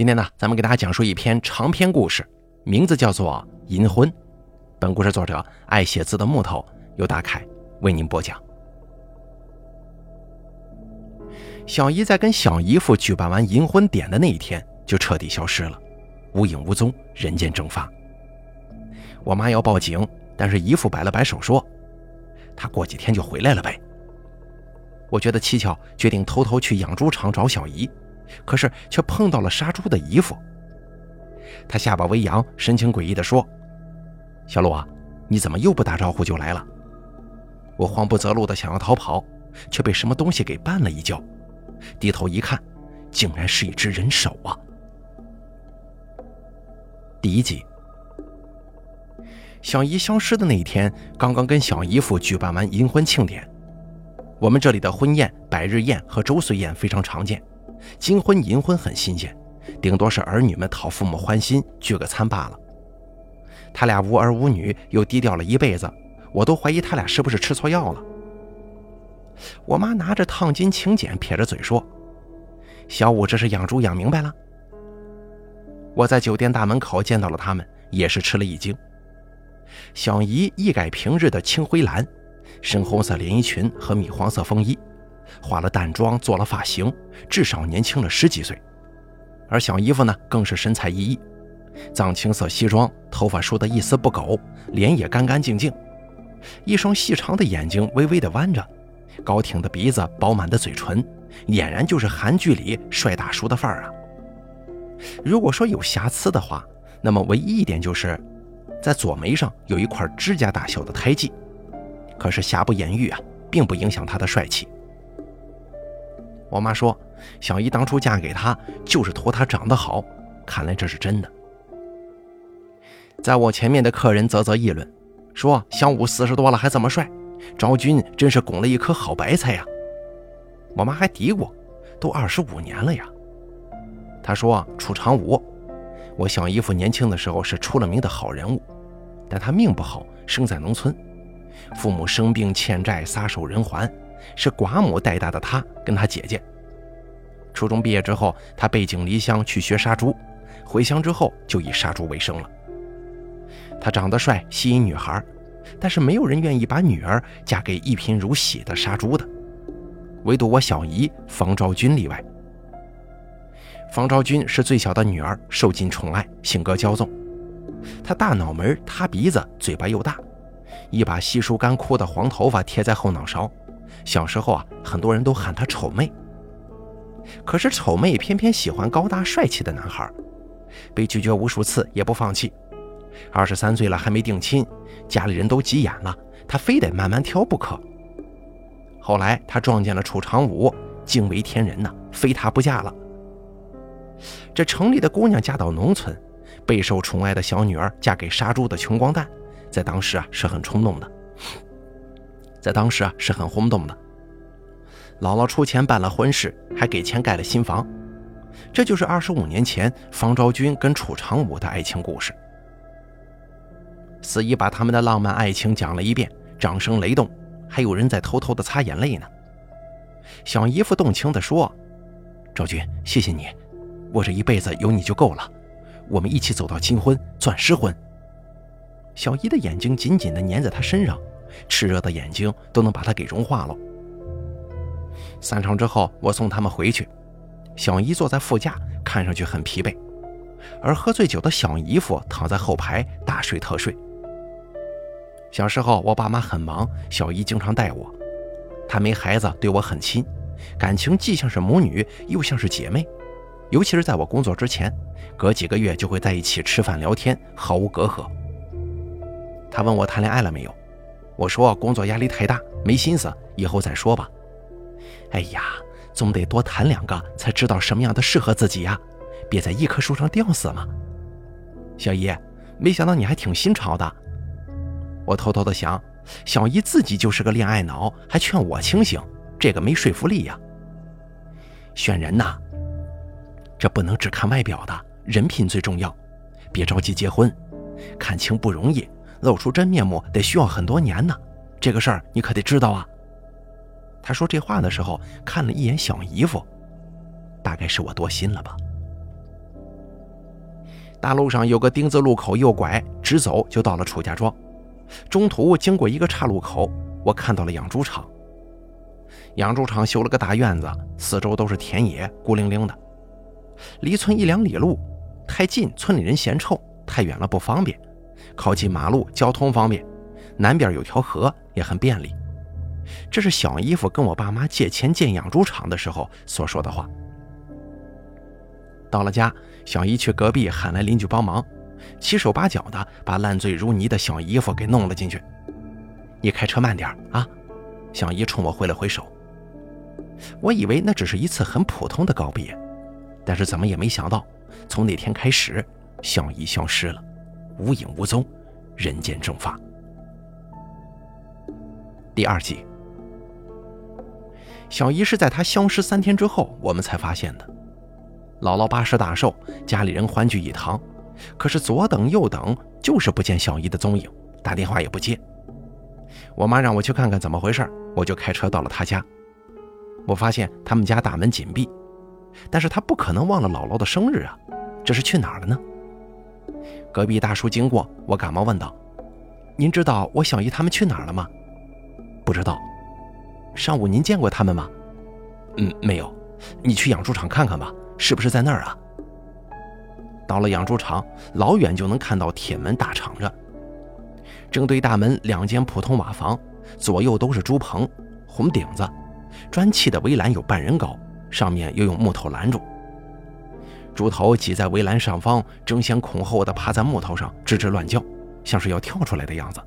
今天呢，咱们给大家讲述一篇长篇故事，名字叫做《银婚》。本故事作者爱写字的木头由大凯为您播讲。小姨在跟小姨夫举办完银婚典的那一天就彻底消失了，无影无踪，人间蒸发。我妈要报警，但是姨父摆了摆手说：“他过几天就回来了呗。”我觉得蹊跷，决定偷偷去养猪场找小姨。可是却碰到了杀猪的姨父，他下巴微扬，神情诡异地说：“小陆啊，你怎么又不打招呼就来了？”我慌不择路的想要逃跑，却被什么东西给绊了一跤，低头一看，竟然是一只人手啊！第一集，小姨消失的那一天，刚刚跟小姨夫举办完银婚庆典。我们这里的婚宴、百日宴和周岁宴非常常见。金婚银婚很新鲜，顶多是儿女们讨父母欢心，聚个餐罢了。他俩无儿无女，又低调了一辈子，我都怀疑他俩是不是吃错药了。我妈拿着烫金请柬，撇着嘴说：“小五这是养猪养明白了。”我在酒店大门口见到了他们，也是吃了一惊。小姨一改平日的青灰蓝，深红色连衣裙和米黄色风衣。化了淡妆，做了发型，至少年轻了十几岁。而小姨夫呢，更是神采奕奕，藏青色西装，头发梳得一丝不苟，脸也干干净净，一双细长的眼睛微微的弯着，高挺的鼻子，饱满的嘴唇，俨然就是韩剧里帅大叔的范儿啊。如果说有瑕疵的话，那么唯一一点就是，在左眉上有一块指甲大小的胎记，可是瑕不掩瑜啊，并不影响他的帅气。我妈说，小姨当初嫁给他就是图他长得好，看来这是真的。在我前面的客人啧啧议论，说小五四十多了还这么帅，昭君真是拱了一颗好白菜呀。我妈还嘀咕，都二十五年了呀。她说楚长武，我小姨夫年轻的时候是出了名的好人物，但他命不好，生在农村，父母生病欠债，撒手人寰。是寡母带大的他跟他姐姐。初中毕业之后，他背井离乡去学杀猪，回乡之后就以杀猪为生了。他长得帅，吸引女孩，但是没有人愿意把女儿嫁给一贫如洗的杀猪的，唯独我小姨方昭君例外。方昭君是最小的女儿，受尽宠爱，性格骄纵。她大脑门，塌鼻子，嘴巴又大，一把稀疏干枯的黄头发贴在后脑勺。小时候啊，很多人都喊她丑妹。可是丑妹偏偏喜欢高大帅气的男孩，被拒绝无数次也不放弃。二十三岁了还没定亲，家里人都急眼了，她非得慢慢挑不可。后来她撞见了楚长武，惊为天人呐，非他不嫁了。这城里的姑娘嫁到农村，备受宠爱的小女儿嫁给杀猪的穷光蛋，在当时啊是很冲动的。在当时啊是很轰动的，姥姥出钱办了婚事，还给钱盖了新房，这就是二十五年前方昭君跟楚长武的爱情故事。司仪把他们的浪漫爱情讲了一遍，掌声雷动，还有人在偷偷的擦眼泪呢。小姨夫动情地说：“昭君，谢谢你，我这一辈子有你就够了，我们一起走到金婚、钻石婚。”小姨的眼睛紧紧地粘在他身上。炽热的眼睛都能把他给融化了。散场之后，我送他们回去。小姨坐在副驾，看上去很疲惫，而喝醉酒的小姨夫躺在后排大睡特睡。小时候，我爸妈很忙，小姨经常带我。她没孩子，对我很亲，感情既像是母女，又像是姐妹。尤其是在我工作之前，隔几个月就会在一起吃饭聊天，毫无隔阂。她问我谈恋爱了没有。我说工作压力太大，没心思，以后再说吧。哎呀，总得多谈两个，才知道什么样的适合自己呀，别在一棵树上吊死嘛。小姨，没想到你还挺新潮的。我偷偷的想，小姨自己就是个恋爱脑，还劝我清醒，这个没说服力呀。选人呐，这不能只看外表的，人品最重要。别着急结婚，看清不容易。露出真面目得需要很多年呢，这个事儿你可得知道啊。他说这话的时候看了一眼小姨夫，大概是我多心了吧。大路上有个丁字路口，右拐直走就到了楚家庄。中途经过一个岔路口，我看到了养猪场。养猪场修了个大院子，四周都是田野，孤零零的。离村一两里路，太近村里人嫌臭，太远了不方便。靠近马路，交通方便，南边有条河，也很便利。这是小姨夫跟我爸妈借钱建养猪场的时候所说的话。到了家，小姨去隔壁喊来邻居帮忙，七手八脚的把烂醉如泥的小姨夫给弄了进去。你开车慢点啊！小姨冲我挥了挥手。我以为那只是一次很普通的告别，但是怎么也没想到，从那天开始，小姨消失了，无影无踪，人间蒸发。第二集，小姨是在她消失三天之后，我们才发现的。姥姥八十大寿，家里人欢聚一堂，可是左等右等，就是不见小姨的踪影，打电话也不接。我妈让我去看看怎么回事，我就开车到了她家。我发现他们家大门紧闭，但是她不可能忘了姥姥的生日啊，这是去哪儿了呢？隔壁大叔经过，我赶忙问道：“您知道我小姨他们去哪儿了吗？”“不知道。”“上午您见过他们吗？”“嗯，没有。”“你去养猪场看看吧。”是不是在那儿啊？到了养猪场，老远就能看到铁门大敞着，正对大门两间普通瓦房，左右都是猪棚，红顶子，砖砌的围栏有半人高，上面又用木头拦住。猪头挤在围栏上方，争先恐后的趴在木头上，吱吱乱叫，像是要跳出来的样子。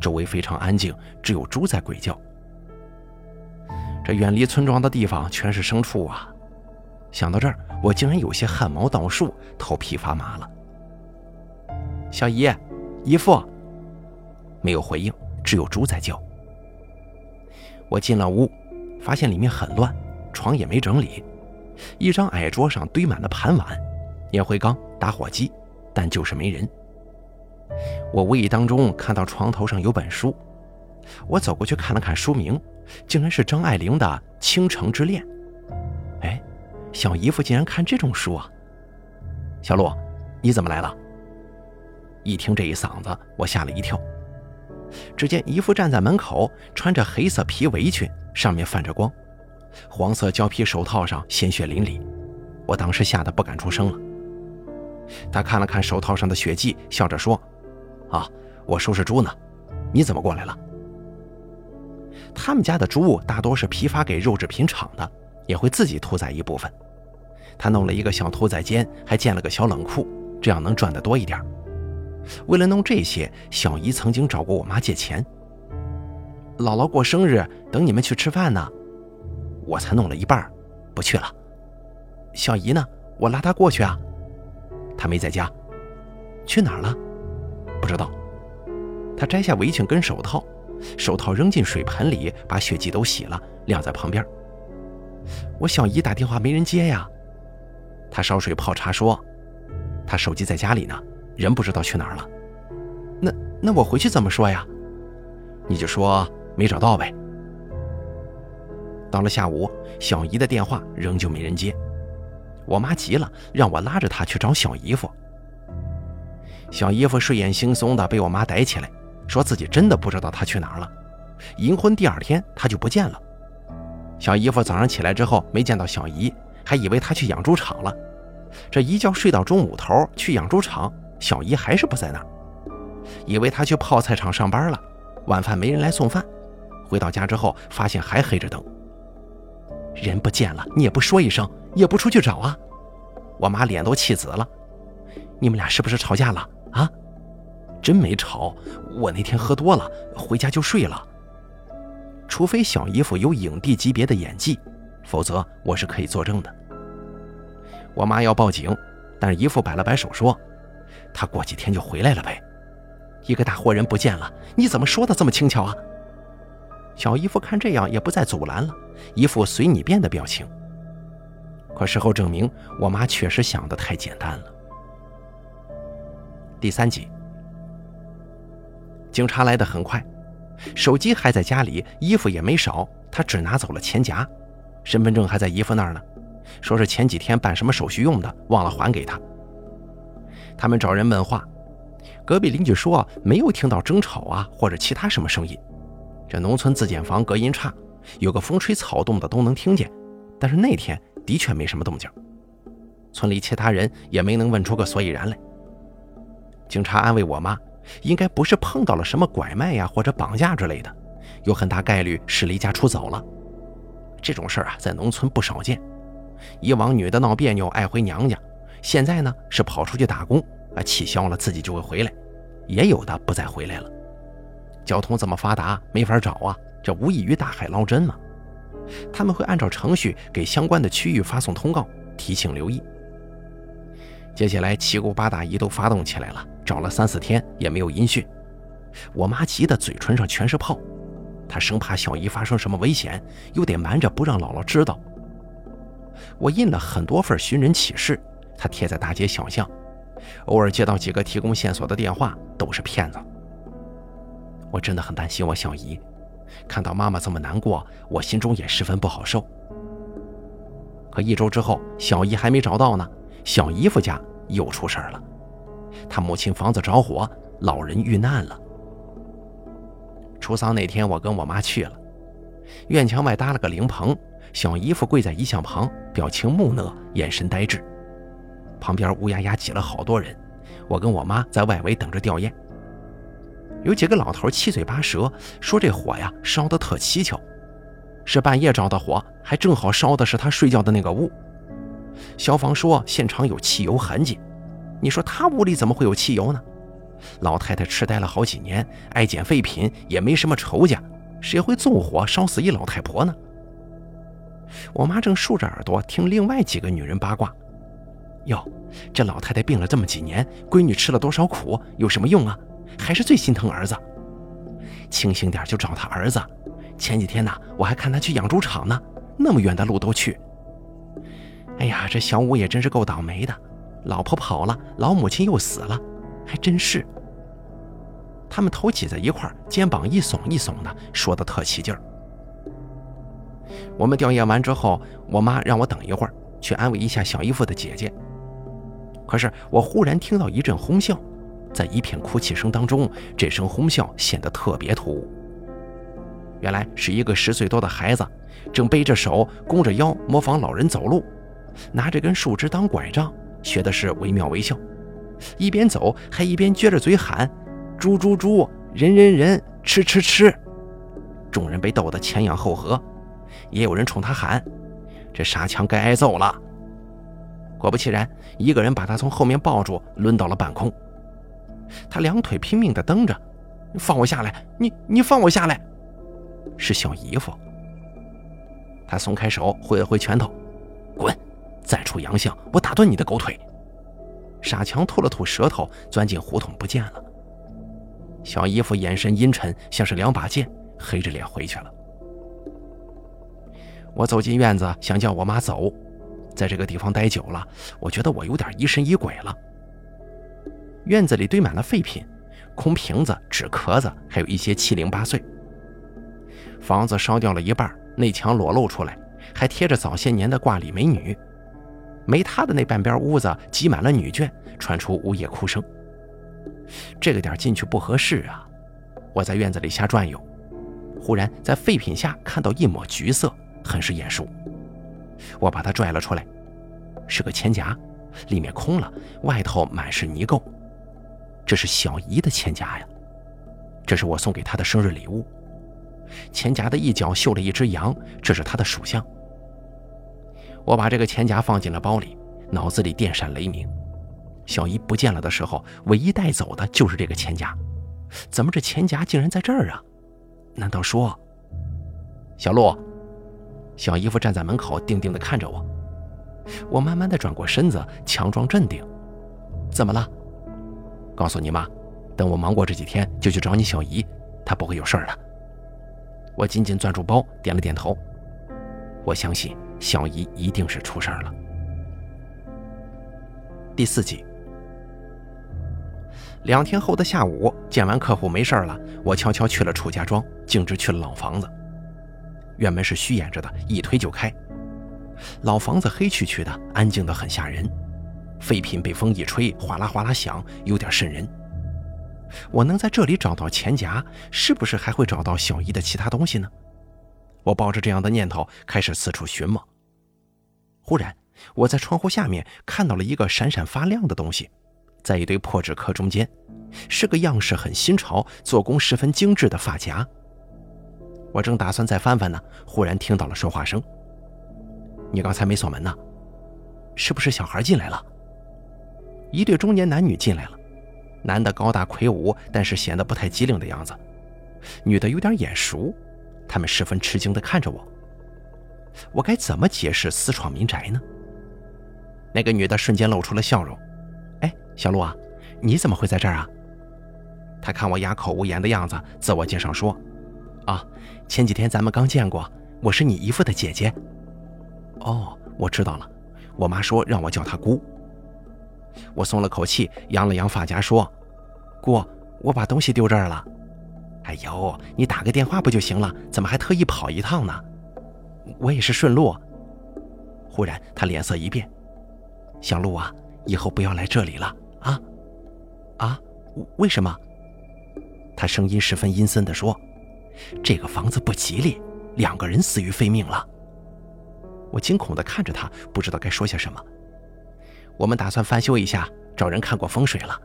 周围非常安静，只有猪在鬼叫。这远离村庄的地方全是牲畜啊！想到这儿，我竟然有些汗毛倒竖，头皮发麻了。小姨，姨父，没有回应，只有猪在叫。我进了屋，发现里面很乱，床也没整理，一张矮桌上堆满了盘碗、烟灰缸、打火机，但就是没人。我无意当中看到床头上有本书，我走过去看了看书名，竟然是张爱玲的《倾城之恋》。哎小姨夫竟然看这种书啊！小陆，你怎么来了？一听这一嗓子，我吓了一跳。只见姨夫站在门口，穿着黑色皮围裙，上面泛着光，黄色胶皮手套上鲜血淋漓。我当时吓得不敢出声了。他看了看手套上的血迹，笑着说：“啊，我收拾猪呢，你怎么过来了？”他们家的猪大多是批发给肉制品厂的，也会自己屠宰一部分。他弄了一个小屠宰间，还建了个小冷库，这样能赚得多一点。为了弄这些，小姨曾经找过我妈借钱。姥姥过生日，等你们去吃饭呢，我才弄了一半，不去了。小姨呢？我拉她过去啊。她没在家，去哪儿了？不知道。她摘下围裙跟手套，手套扔进水盆里，把血迹都洗了，晾在旁边。我小姨打电话没人接呀。她烧水泡茶说：“她手机在家里呢，人不知道去哪儿了。”那那我回去怎么说呀？你就说没找到呗。到了下午，小姨的电话仍旧没人接，我妈急了，让我拉着她去找小姨夫。小姨夫睡眼惺忪的被我妈逮起来，说自己真的不知道他去哪儿了。银婚第二天他就不见了。小姨夫早上起来之后没见到小姨。还以为他去养猪场了，这一觉睡到中午头去养猪场，小姨还是不在那儿。以为他去泡菜厂上班了，晚饭没人来送饭。回到家之后，发现还黑着灯。人不见了，你也不说一声，也不出去找啊！我妈脸都气紫了。你们俩是不是吵架了啊？真没吵，我那天喝多了，回家就睡了。除非小姨夫有影帝级别的演技。否则我是可以作证的。我妈要报警，但是姨夫摆了摆手说：“他过几天就回来了呗。”一个大活人不见了，你怎么说的这么轻巧啊？小姨夫看这样也不再阻拦了，一副随你便的表情。可事后证明，我妈确实想的太简单了。第三集，警察来的很快，手机还在家里，衣服也没少，他只拿走了钱夹。身份证还在姨父那儿呢，说是前几天办什么手续用的，忘了还给他。他们找人问话，隔壁邻居说没有听到争吵啊或者其他什么声音。这农村自建房隔音差，有个风吹草动的都能听见。但是那天的确没什么动静，村里其他人也没能问出个所以然来。警察安慰我妈，应该不是碰到了什么拐卖呀或者绑架之类的，有很大概率是离家出走了。这种事儿啊，在农村不少见。以往女的闹别扭爱回娘家，现在呢是跑出去打工啊，气消了自己就会回来，也有的不再回来了。交通这么发达，没法找啊，这无异于大海捞针嘛。他们会按照程序给相关的区域发送通告，提醒留意。接下来七姑八大姨都发动起来了，找了三四天也没有音讯。我妈急得嘴唇上全是泡，她生怕小姨发生什么危险，又得瞒着不让姥姥知道。我印了很多份寻人启事，她贴在大街小巷，偶尔接到几个提供线索的电话，都是骗子。我真的很担心我小姨。看到妈妈这么难过，我心中也十分不好受。可一周之后，小姨还没找到呢，小姨夫家又出事儿了，他母亲房子着火，老人遇难了。出丧那天，我跟我妈去了，院墙外搭了个灵棚，小姨夫跪在遗像旁，表情木讷，眼神呆滞，旁边乌压压挤了好多人，我跟我妈在外围等着吊唁。有几个老头七嘴八舌，说这火呀烧得特蹊跷，是半夜着的火，还正好烧的是他睡觉的那个屋。消防说现场有汽油痕迹，你说他屋里怎么会有汽油呢？老太太痴呆了好几年，爱捡废品，也没什么仇家，谁会纵火烧死一老太婆呢？我妈正竖着耳朵听另外几个女人八卦，哟，这老太太病了这么几年，闺女吃了多少苦，有什么用啊？还是最心疼儿子，清醒点就找他儿子。前几天呢，我还看他去养猪场呢，那么远的路都去。哎呀，这小五也真是够倒霉的，老婆跑了，老母亲又死了，还真是。他们头挤在一块肩膀一耸一耸的，说的特起劲儿。我们吊唁完之后，我妈让我等一会儿，去安慰一下小姨夫的姐姐。可是我忽然听到一阵哄笑。在一片哭泣声当中，这声哄笑显得特别突兀。原来是一个十岁多的孩子，正背着手，弓着腰，模仿老人走路，拿着根树枝当拐杖，学的是惟妙惟肖。一边走还一边撅着嘴喊：“猪猪猪，人人人，吃吃吃！”众人被逗得前仰后合，也有人冲他喊：“这傻强该挨揍了！”果不其然，一个人把他从后面抱住，抡到了半空。他两腿拼命地蹬着，放我下来！你你放我下来！是小姨夫。他松开手，挥了挥拳头，滚！再出洋相，我打断你的狗腿！傻强吐了吐舌头，钻进胡同不见了。小姨夫眼神阴沉，像是两把剑，黑着脸回去了。我走进院子，想叫我妈走，在这个地方待久了，我觉得我有点疑神疑鬼了。院子里堆满了废品，空瓶子、纸壳子，还有一些七零八碎。房子烧掉了一半，内墙裸露出来，还贴着早些年的挂历美女。没他的那半边屋子挤满了女眷，传出呜咽哭声。这个点进去不合适啊！我在院子里瞎转悠，忽然在废品下看到一抹橘色，很是眼熟。我把它拽了出来，是个钱夹，里面空了，外头满是泥垢。这是小姨的钱夹呀，这是我送给她的生日礼物。钱夹的一角绣了一只羊，这是她的属相。我把这个钱夹放进了包里，脑子里电闪雷鸣。小姨不见了的时候，唯一带走的就是这个钱夹，怎么这钱夹竟然在这儿啊？难道说……小陆，小姨夫站在门口，定定地看着我。我慢慢地转过身子，强装镇定。怎么了？告诉你妈，等我忙过这几天，就去找你小姨，她不会有事儿的。我紧紧攥住包，点了点头。我相信小姨一定是出事儿了。第四集，两天后的下午，见完客户没事了，我悄悄去了楚家庄，径直去了老房子。院门是虚掩着的，一推就开。老房子黑黢黢的，安静的很吓人。废品被风一吹，哗啦哗啦响，有点瘆人。我能在这里找到钱夹，是不是还会找到小姨的其他东西呢？我抱着这样的念头开始四处寻摸。忽然，我在窗户下面看到了一个闪闪发亮的东西，在一堆破纸壳中间，是个样式很新潮、做工十分精致的发夹。我正打算再翻翻呢，忽然听到了说话声：“你刚才没锁门呢，是不是小孩进来了？”一对中年男女进来了。男的高大魁梧，但是显得不太机灵的样子；女的有点眼熟，他们十分吃惊地看着我。我该怎么解释私闯民宅呢？那个女的瞬间露出了笑容：“哎，小陆啊，你怎么会在这儿啊？”她看我哑口无言的样子，自我介绍说：“啊，前几天咱们刚见过，我是你姨父的姐姐。”哦，我知道了，我妈说让我叫她姑。我松了口气，扬了扬发夹，说：“姑，我把东西丢这儿了。”“哎呦，你打个电话不就行了？怎么还特意跑一趟呢？”“我也是顺路。”忽然，他脸色一变：“小陆啊，以后不要来这里了啊！”“啊？为什么？”他声音十分阴森地说：“这个房子不吉利，两个人死于非命了。”我惊恐地看着他，不知道该说些什么。我们打算翻修一下，找人看过风水了。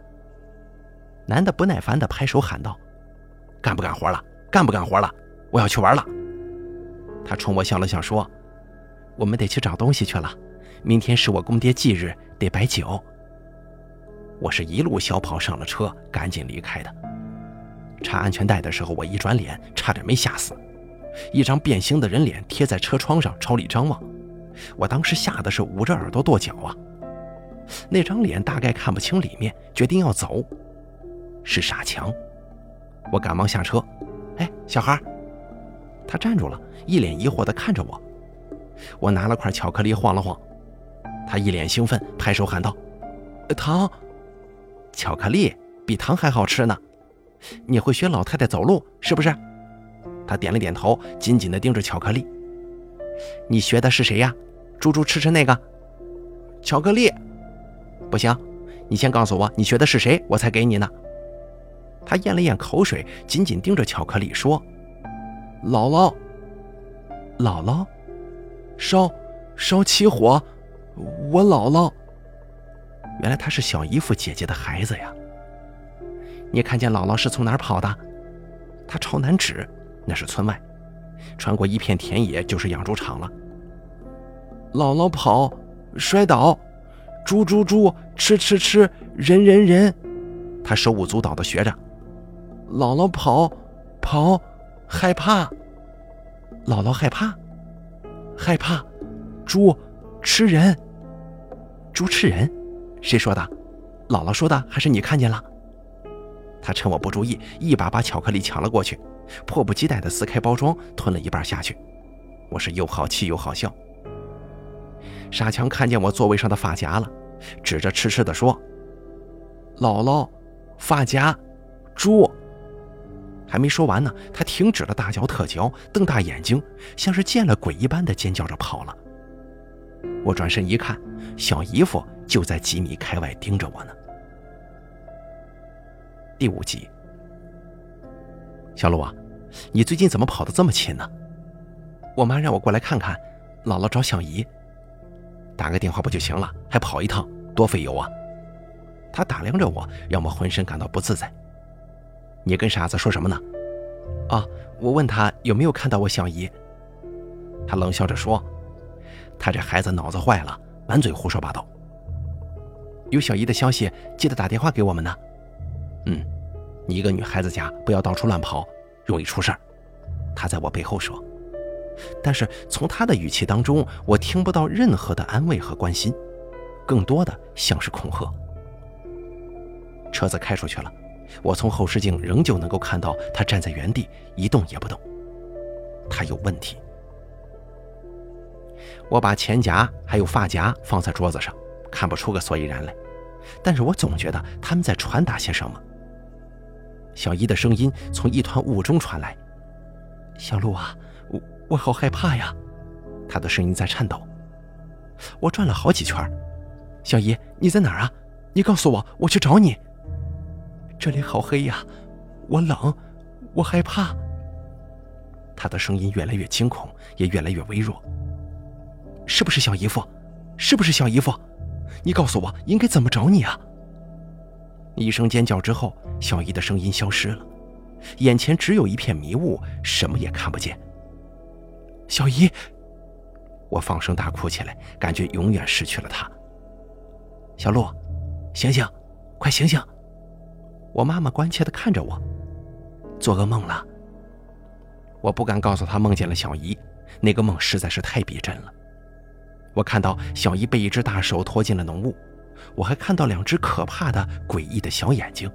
男的不耐烦地拍手喊道：“干不干活了？干不干活了？我要去玩了。”他冲我笑了笑说：“我们得去找东西去了，明天是我公爹忌日，得摆酒。”我是一路小跑上了车，赶紧离开的。插安全带的时候，我一转脸，差点没吓死。一张变形的人脸贴在车窗上，朝里张望。我当时吓得是捂着耳朵跺脚啊！那张脸大概看不清里面，决定要走。是傻强，我赶忙下车。哎，小孩，他站住了，一脸疑惑地看着我。我拿了块巧克力晃了晃，他一脸兴奋，拍手喊道：“糖，巧克力比糖还好吃呢！你会学老太太走路是不是？”他点了点头，紧紧地盯着巧克力。你学的是谁呀？猪猪吃吃那个巧克力。不行，你先告诉我你学的是谁，我才给你呢。他咽了咽口水，紧紧盯着巧克力说：“姥姥，姥姥，烧烧起火，我姥姥。原来他是小姨夫姐姐的孩子呀。你看见姥姥是从哪儿跑的？他朝南指，那是村外，穿过一片田野就是养猪场了。姥姥跑，摔倒。”猪猪猪，吃吃吃，人人人，他手舞足蹈的学着。姥姥跑，跑，害怕。姥姥害怕，害怕。猪吃人，猪吃人，谁说的？姥姥说的，还是你看见了？他趁我不注意，一把把巧克力抢了过去，迫不及待的撕开包装，吞了一半下去。我是又好气又好笑。傻强看见我座位上的发夹了，指着痴痴地说：“姥姥，发夹，猪。”还没说完呢，他停止了大嚼特嚼，瞪大眼睛，像是见了鬼一般的尖叫着跑了。我转身一看，小姨夫就在几米开外盯着我呢。第五集，小鹿啊，你最近怎么跑得这么勤呢？我妈让我过来看看，姥姥找小姨。打个电话不就行了？还跑一趟，多费油啊！他打量着我，让我浑身感到不自在。你跟傻子说什么呢？啊，我问他有没有看到我小姨。他冷笑着说：“他这孩子脑子坏了，满嘴胡说八道。”有小姨的消息，记得打电话给我们呢。嗯，你一个女孩子家不要到处乱跑，容易出事儿。他在我背后说。但是从他的语气当中，我听不到任何的安慰和关心，更多的像是恐吓。车子开出去了，我从后视镜仍旧能够看到他站在原地一动也不动。他有问题。我把钱夹还有发夹放在桌子上，看不出个所以然来，但是我总觉得他们在传达些什么。小姨的声音从一团雾中传来：“小陆啊。”我我好害怕呀，她的声音在颤抖。我转了好几圈，小姨，你在哪儿啊？你告诉我，我去找你。这里好黑呀，我冷，我害怕。他的声音越来越惊恐，也越来越微弱。是不是小姨夫？是不是小姨夫？你告诉我，应该怎么找你啊？一声尖叫之后，小姨的声音消失了，眼前只有一片迷雾，什么也看不见。小姨，我放声大哭起来，感觉永远失去了她。小鹿，醒醒，快醒醒！我妈妈关切地看着我，做噩梦了。我不敢告诉她梦见了小姨，那个梦实在是太逼真了。我看到小姨被一只大手拖进了浓雾，我还看到两只可怕的、诡异的小眼睛。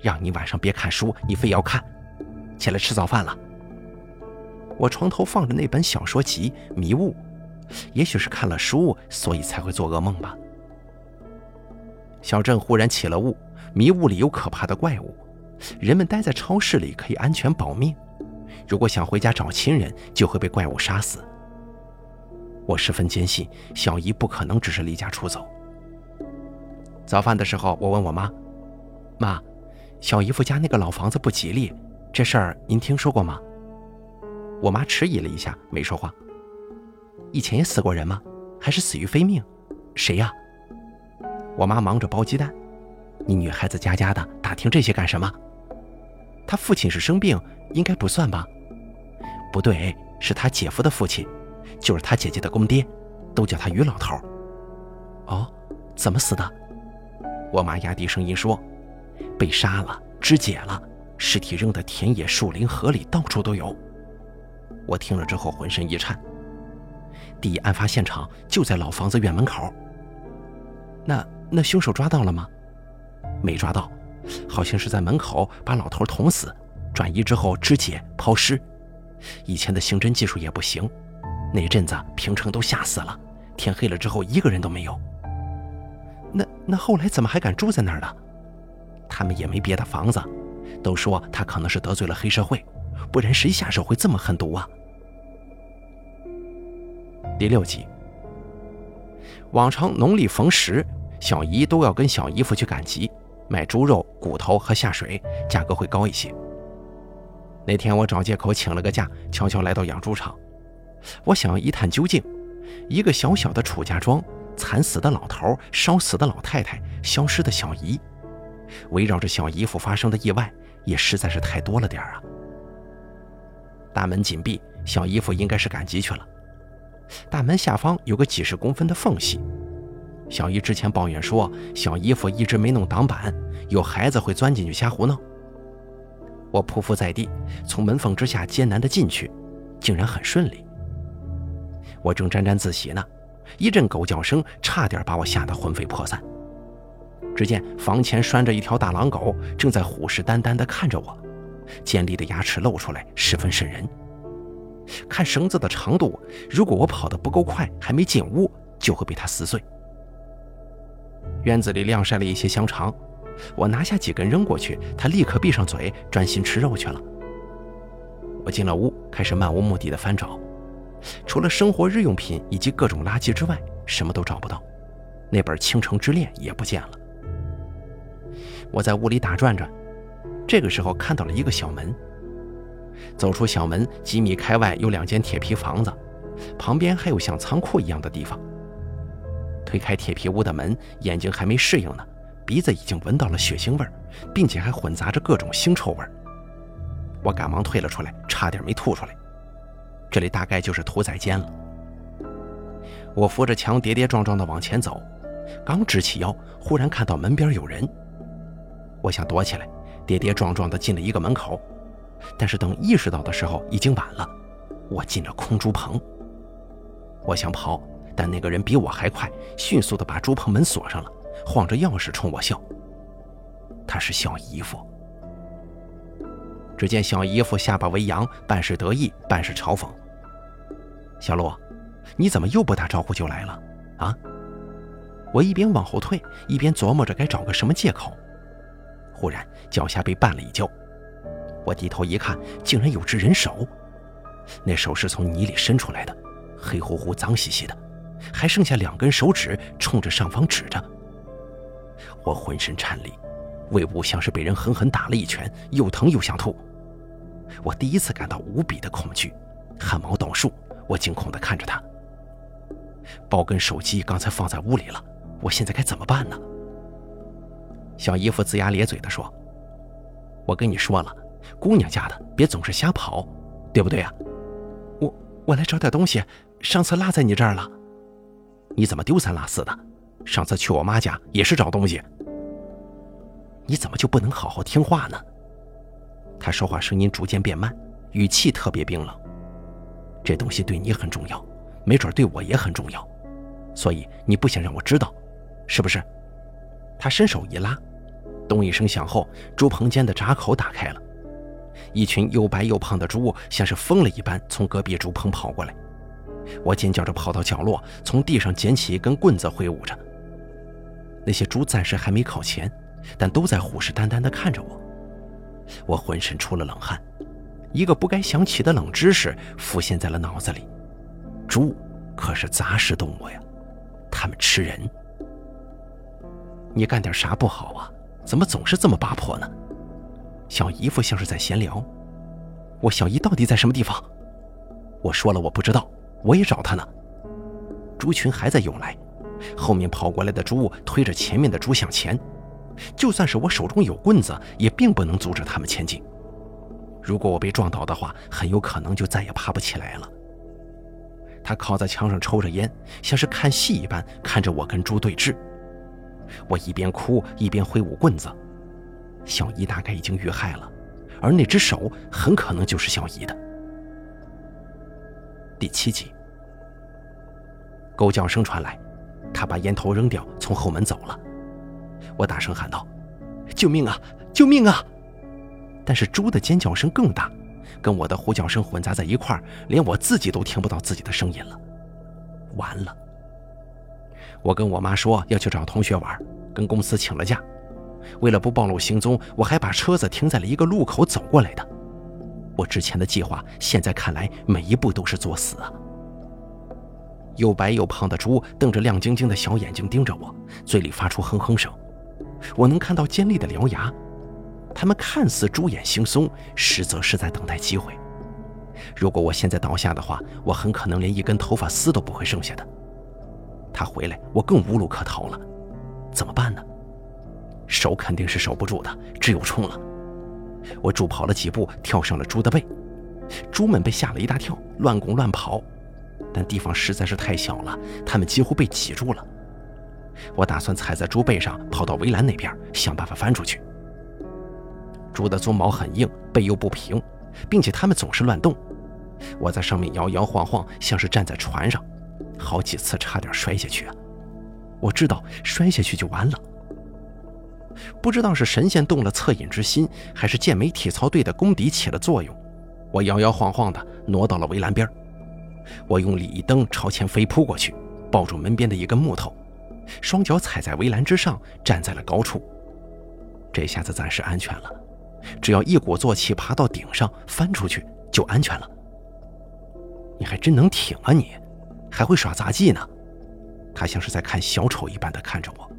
让你晚上别看书，你非要看，起来吃早饭了。我床头放着那本小说集《迷雾》，也许是看了书，所以才会做噩梦吧。小镇忽然起了雾，迷雾里有可怕的怪物，人们待在超市里可以安全保命，如果想回家找亲人，就会被怪物杀死。我十分坚信小姨不可能只是离家出走。早饭的时候，我问我妈：“妈，小姨夫家那个老房子不吉利，这事儿您听说过吗？”我妈迟疑了一下，没说话。以前也死过人吗？还是死于非命？谁呀？我妈忙着剥鸡蛋。你女孩子家家的，打听这些干什么？他父亲是生病，应该不算吧？不对，是他姐夫的父亲。就是他姐姐的公爹，都叫他于老头。哦，怎么死的？我妈压低声音说：“被杀了，肢解了，尸体扔的田野、树林、河里，到处都有。”我听了之后浑身一颤。第一案发现场就在老房子院门口。那那凶手抓到了吗？没抓到，好像是在门口把老头捅死，转移之后肢解抛尸。以前的刑侦技术也不行。那阵子平城都吓死了，天黑了之后一个人都没有。那那后来怎么还敢住在那儿呢？他们也没别的房子，都说他可能是得罪了黑社会，不然谁下手会这么狠毒啊？第六集，往常农历逢十，小姨都要跟小姨夫去赶集，买猪肉、骨头和下水，价格会高一些。那天我找借口请了个假，悄悄来到养猪场。我想要一探究竟，一个小小的楚家庄，惨死的老头，烧死的老太太，消失的小姨，围绕着小姨夫发生的意外，也实在是太多了点啊。大门紧闭，小姨夫应该是赶集去了。大门下方有个几十公分的缝隙，小姨之前抱怨说，小姨夫一直没弄挡板，有孩子会钻进去瞎胡闹。我匍匐在地，从门缝之下艰难地进去，竟然很顺利。我正沾沾自喜呢，一阵狗叫声差点把我吓得魂飞魄散。只见房前拴着一条大狼狗，正在虎视眈眈地看着我，尖利的牙齿露出来，十分瘆人。看绳子的长度，如果我跑得不够快，还没进屋，就会被它撕碎。院子里晾晒了一些香肠，我拿下几根扔过去，他立刻闭上嘴，专心吃肉去了。我进了屋，开始漫无目的的翻找。除了生活日用品以及各种垃圾之外，什么都找不到。那本《倾城之恋》也不见了。我在屋里打转转，这个时候看到了一个小门。走出小门，几米开外有两间铁皮房子，旁边还有像仓库一样的地方。推开铁皮屋的门，眼睛还没适应呢，鼻子已经闻到了血腥味并且还混杂着各种腥臭味我赶忙退了出来，差点没吐出来。这里大概就是屠宰间了。我扶着墙跌跌撞撞地往前走，刚直起腰，忽然看到门边有人。我想躲起来，跌跌撞撞地进了一个门口，但是等意识到的时候，已经晚了。我进了空猪棚。我想跑，但那个人比我还快，迅速地把猪棚门锁上了，晃着钥匙冲我笑。他是小姨夫。只见小姨夫下巴微扬，半是得意，半是嘲讽。小陆，你怎么又不打招呼就来了？啊！我一边往后退，一边琢磨着该找个什么借口。忽然脚下被绊了一跤，我低头一看，竟然有只人手。那手是从泥里伸出来的，黑乎乎、脏兮兮的，还剩下两根手指冲着上方指着。我浑身颤栗，胃部像是被人狠狠打了一拳，又疼又想吐。我第一次感到无比的恐惧，汗毛倒竖。我惊恐地看着他。包跟手机刚才放在屋里了，我现在该怎么办呢？小姨夫龇牙咧嘴地说：“我跟你说了，姑娘家的别总是瞎跑，对不对啊？我我来找点东西，上次落在你这儿了。你怎么丢三落四的？上次去我妈家也是找东西。你怎么就不能好好听话呢？”他说话声音逐渐变慢，语气特别冰冷。这东西对你很重要，没准对我也很重要，所以你不想让我知道，是不是？他伸手一拉，咚一声响后，猪棚间的闸口打开了，一群又白又胖的猪像是疯了一般从隔壁猪棚跑过来。我尖叫着跑到角落，从地上捡起一根棍子挥舞着。那些猪暂时还没靠前，但都在虎视眈眈地看着我。我浑身出了冷汗。一个不该想起的冷知识浮现在了脑子里：猪可是杂食动物呀，它们吃人。你干点啥不好啊？怎么总是这么八婆呢？小姨夫像是在闲聊。我小姨到底在什么地方？我说了我不知道，我也找他呢。猪群还在涌来，后面跑过来的猪推着前面的猪向前，就算是我手中有棍子，也并不能阻止他们前进。如果我被撞倒的话，很有可能就再也爬不起来了。他靠在墙上抽着烟，像是看戏一般看着我跟猪对峙。我一边哭一边挥舞棍子。小姨大概已经遇害了，而那只手很可能就是小姨的。第七集，狗叫声传来，他把烟头扔掉，从后门走了。我大声喊道：“救命啊！救命啊！”但是猪的尖叫声更大，跟我的呼叫声混杂在一块儿，连我自己都听不到自己的声音了。完了！我跟我妈说要去找同学玩，跟公司请了假。为了不暴露行踪，我还把车子停在了一个路口走过来的。我之前的计划，现在看来每一步都是作死啊！又白又胖的猪瞪着亮晶晶的小眼睛盯着我，嘴里发出哼哼声，我能看到尖利的獠牙。他们看似猪眼惺忪，实则是在等待机会。如果我现在倒下的话，我很可能连一根头发丝都不会剩下的。他回来，我更无路可逃了。怎么办呢？守肯定是守不住的，只有冲了。我助跑了几步，跳上了猪的背。猪们被吓了一大跳，乱拱乱跑，但地方实在是太小了，它们几乎被挤住了。我打算踩在猪背上，跑到围栏那边，想办法翻出去。猪的鬃毛很硬，背又不平，并且它们总是乱动。我在上面摇摇晃晃，像是站在船上，好几次差点摔下去啊！我知道摔下去就完了。不知道是神仙动了恻隐之心，还是健美体操队的功底起了作用，我摇摇晃晃地挪到了围栏边。我用力一蹬，朝前飞扑过去，抱住门边的一根木头，双脚踩在围栏之上，站在了高处。这下子暂时安全了。只要一鼓作气爬到顶上，翻出去就安全了。你还真能挺啊！你还会耍杂技呢。他像是在看小丑一般的看着我。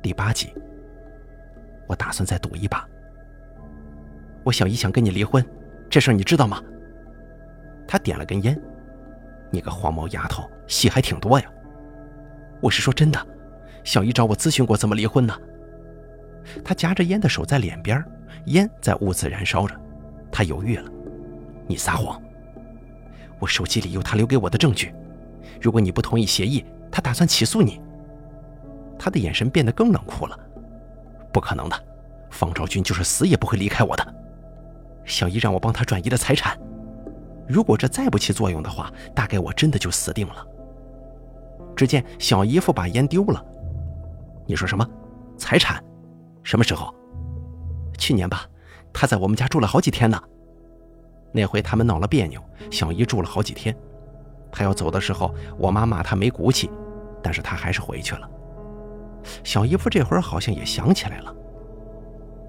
第八集，我打算再赌一把。我小姨想跟你离婚，这事你知道吗？他点了根烟。你个黄毛丫头，戏还挺多呀。我是说真的，小姨找我咨询过怎么离婚呢。他夹着烟的手在脸边，烟在屋子燃烧着。他犹豫了：“你撒谎！我手机里有他留给我的证据。如果你不同意协议，他打算起诉你。”他的眼神变得更冷酷了。“不可能的，方昭君就是死也不会离开我的。小姨让我帮他转移的财产，如果这再不起作用的话，大概我真的就死定了。”只见小姨夫把烟丢了。“你说什么？财产？”什么时候？去年吧，他在我们家住了好几天呢。那回他们闹了别扭，小姨住了好几天。他要走的时候，我妈骂他没骨气，但是他还是回去了。小姨夫这会儿好像也想起来了，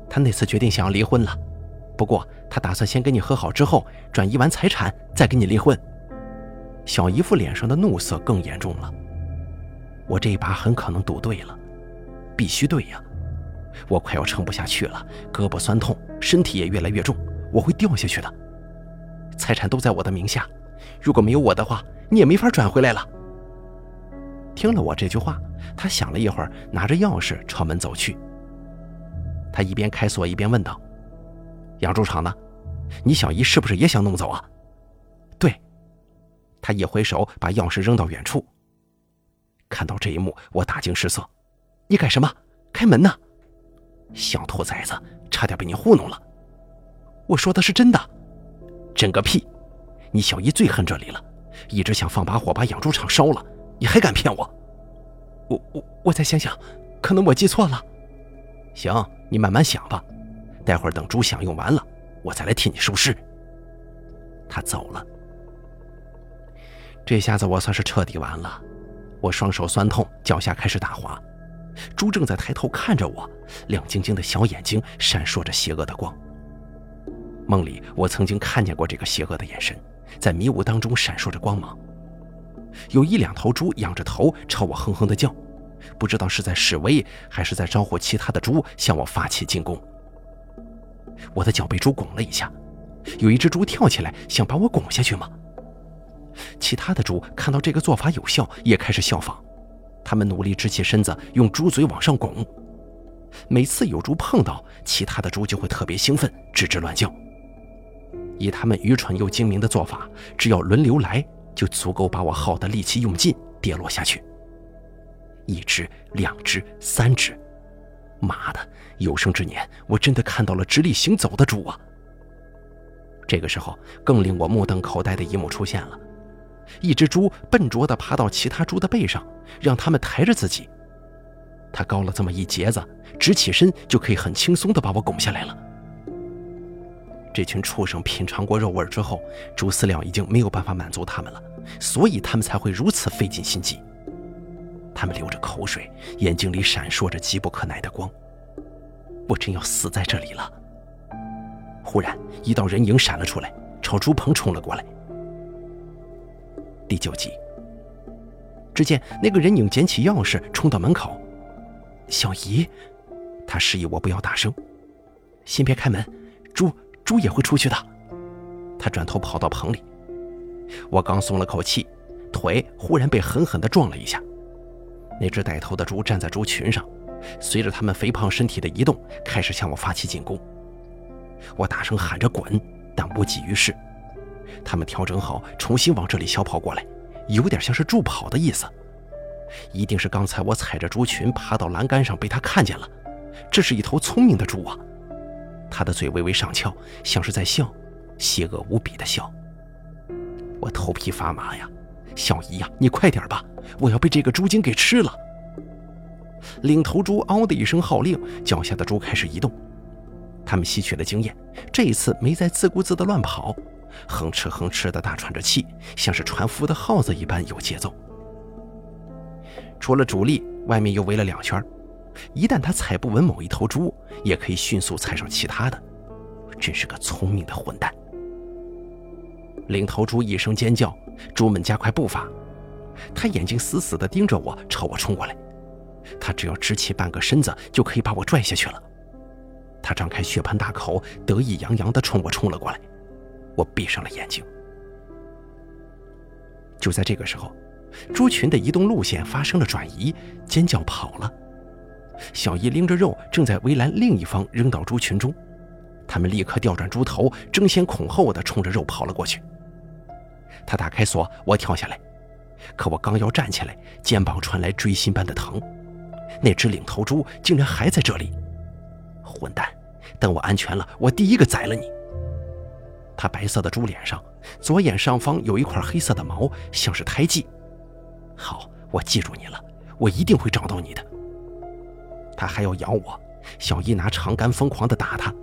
他那次决定想要离婚了，不过他打算先跟你和好之后，转移完财产再跟你离婚。小姨夫脸上的怒色更严重了。我这一把很可能赌对了，必须对呀！我快要撑不下去了，胳膊酸痛，身体也越来越重，我会掉下去的。财产都在我的名下，如果没有我的话，你也没法转回来了。听了我这句话，他想了一会儿，拿着钥匙朝门走去。他一边开锁一边问道：“养猪场呢？你小姨是不是也想弄走啊？”“对。”他一挥手把钥匙扔到远处。看到这一幕，我大惊失色：“你干什么？开门呐！”小兔崽子，差点被你糊弄了。我说的是真的。真个屁！你小姨最恨这里了，一直想放把火把养猪场烧了，你还敢骗我？我我我再想想，可能我记错了。行，你慢慢想吧。待会儿等猪享用完了，我再来替你收尸。他走了。这下子我算是彻底完了。我双手酸痛，脚下开始打滑。猪正在抬头看着我，亮晶晶的小眼睛闪烁着邪恶的光。梦里我曾经看见过这个邪恶的眼神，在迷雾当中闪烁着光芒。有一两头猪仰着头朝我哼哼的叫，不知道是在示威还是在招呼其他的猪向我发起进攻。我的脚被猪拱了一下，有一只猪跳起来想把我拱下去吗？其他的猪看到这个做法有效，也开始效仿。他们努力直起身子，用猪嘴往上拱。每次有猪碰到，其他的猪就会特别兴奋，吱吱乱叫。以他们愚蠢又精明的做法，只要轮流来，就足够把我耗的力气用尽，跌落下去。一只、两只、三只，妈的！有生之年，我真的看到了直立行走的猪啊！这个时候，更令我目瞪口呆的一幕出现了。一只猪笨拙地爬到其他猪的背上，让他们抬着自己。它高了这么一截子，直起身就可以很轻松地把我拱下来了。这群畜生品尝过肉味之后，猪饲料已经没有办法满足他们了，所以他们才会如此费尽心机。他们流着口水，眼睛里闪烁着急不可耐的光。我真要死在这里了！忽然，一道人影闪了出来，朝猪棚冲了过来。第九集，只见那个人影捡起钥匙，冲到门口。小姨，他示意我不要大声，先别开门，猪猪也会出去的。他转头跑到棚里，我刚松了口气，腿忽然被狠狠地撞了一下。那只带头的猪站在猪群上，随着他们肥胖身体的移动，开始向我发起进攻。我大声喊着滚，但无济于事。他们调整好，重新往这里小跑过来，有点像是助跑的意思。一定是刚才我踩着猪群爬到栏杆上被他看见了。这是一头聪明的猪啊！他的嘴微微上翘，像是在笑，邪恶无比的笑。我头皮发麻呀！小姨呀，你快点吧，我要被这个猪精给吃了！领头猪嗷的一声号令，脚下的猪开始移动。他们吸取了经验，这一次没再自顾自地乱跑。哼哧哼哧的大喘着气，像是传福的耗子一般有节奏。除了主力，外面又围了两圈。一旦他踩不稳某一头猪，也可以迅速踩上其他的。真是个聪明的混蛋！领头猪一声尖叫，猪们加快步伐。他眼睛死死地盯着我，朝我冲过来。他只要直起半个身子，就可以把我拽下去了。他张开血盆大口，得意洋洋地冲我冲了过来。我闭上了眼睛。就在这个时候，猪群的移动路线发生了转移，尖叫跑了。小姨拎着肉正在围栏另一方扔到猪群中，他们立刻调转猪头，争先恐后的冲着肉跑了过去。他打开锁，我跳下来，可我刚要站起来，肩膀传来锥心般的疼。那只领头猪竟然还在这里！混蛋，等我安全了，我第一个宰了你！他白色的猪脸上，左眼上方有一块黑色的毛，像是胎记。好，我记住你了，我一定会找到你的。他还要咬我，小姨拿长杆疯狂地打他，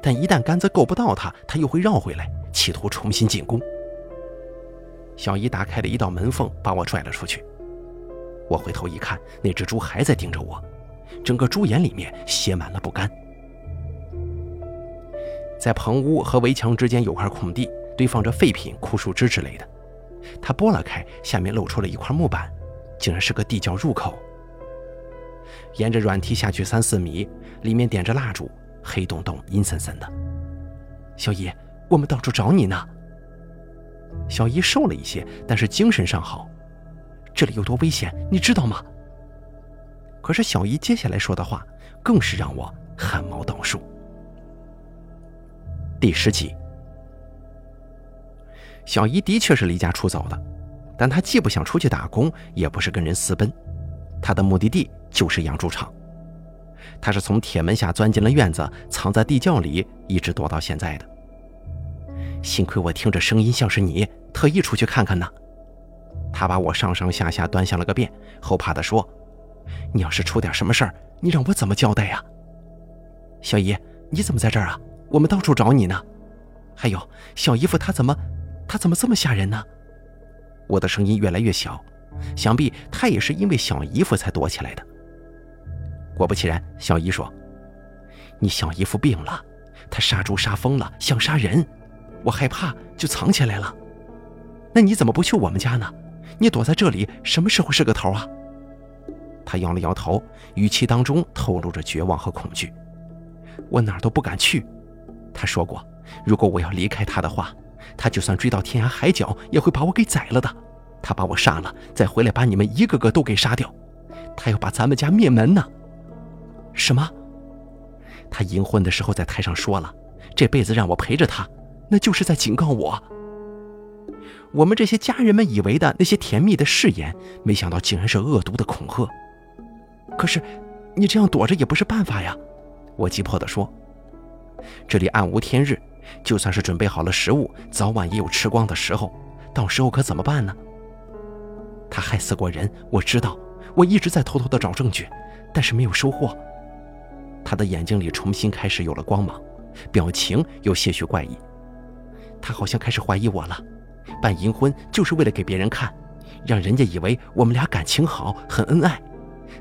但一旦杆子够不到他，他又会绕回来，企图重新进攻。小姨打开了一道门缝，把我拽了出去。我回头一看，那只猪还在盯着我，整个猪眼里面写满了不甘。在棚屋和围墙之间有块空地，堆放着废品、枯树枝之类的。他拨了开，下面露出了一块木板，竟然是个地窖入口。沿着软梯下去三四米，里面点着蜡烛，黑洞洞、阴森森的。小姨，我们到处找你呢。小姨瘦了一些，但是精神尚好。这里有多危险，你知道吗？可是小姨接下来说的话，更是让我汗毛倒竖。第十集，小姨的确是离家出走的，但她既不想出去打工，也不是跟人私奔，她的目的地就是养猪场。他是从铁门下钻进了院子，藏在地窖里，一直躲到现在的。幸亏我听着声音像是你，特意出去看看呢。他把我上上下下端详了个遍，后怕的说：“你要是出点什么事儿，你让我怎么交代呀？”小姨，你怎么在这儿啊？我们到处找你呢。还有，小姨夫他怎么，他怎么这么吓人呢？我的声音越来越小，想必他也是因为小姨夫才躲起来的。果不其然，小姨说：“你小姨夫病了，他杀猪杀疯了，想杀人。”我害怕，就藏起来了。那你怎么不去我们家呢？你躲在这里，什么时候是个头啊？他摇了摇头，语气当中透露着绝望和恐惧。我哪儿都不敢去。他说过，如果我要离开他的话，他就算追到天涯海角，也会把我给宰了的。他把我杀了，再回来把你们一个个都给杀掉。他要把咱们家灭门呢。什么？他银婚的时候在台上说了，这辈子让我陪着他。那就是在警告我。我们这些家人们以为的那些甜蜜的誓言，没想到竟然是恶毒的恐吓。可是，你这样躲着也不是办法呀！我急迫地说：“这里暗无天日，就算是准备好了食物，早晚也有吃光的时候。到时候可怎么办呢？”他害死过人，我知道。我一直在偷偷地找证据，但是没有收获。他的眼睛里重新开始有了光芒，表情有些许怪异。他好像开始怀疑我了，办银婚就是为了给别人看，让人家以为我们俩感情好，很恩爱。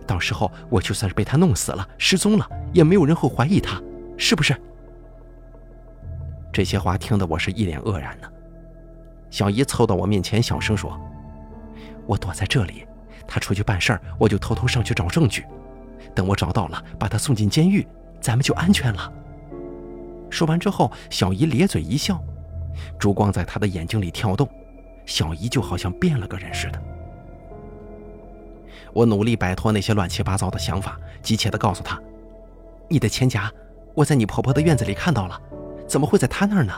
到时候我就算是被他弄死了，失踪了，也没有人会怀疑他，是不是？这些话听得我是一脸愕然呢。小姨凑到我面前，小声说：“我躲在这里，他出去办事儿，我就偷偷上去找证据。等我找到了，把他送进监狱，咱们就安全了。”说完之后，小姨咧嘴一笑。烛光在他的眼睛里跳动，小姨就好像变了个人似的。我努力摆脱那些乱七八糟的想法，急切地告诉他：“你的钱夹，我在你婆婆的院子里看到了，怎么会在她那儿呢？”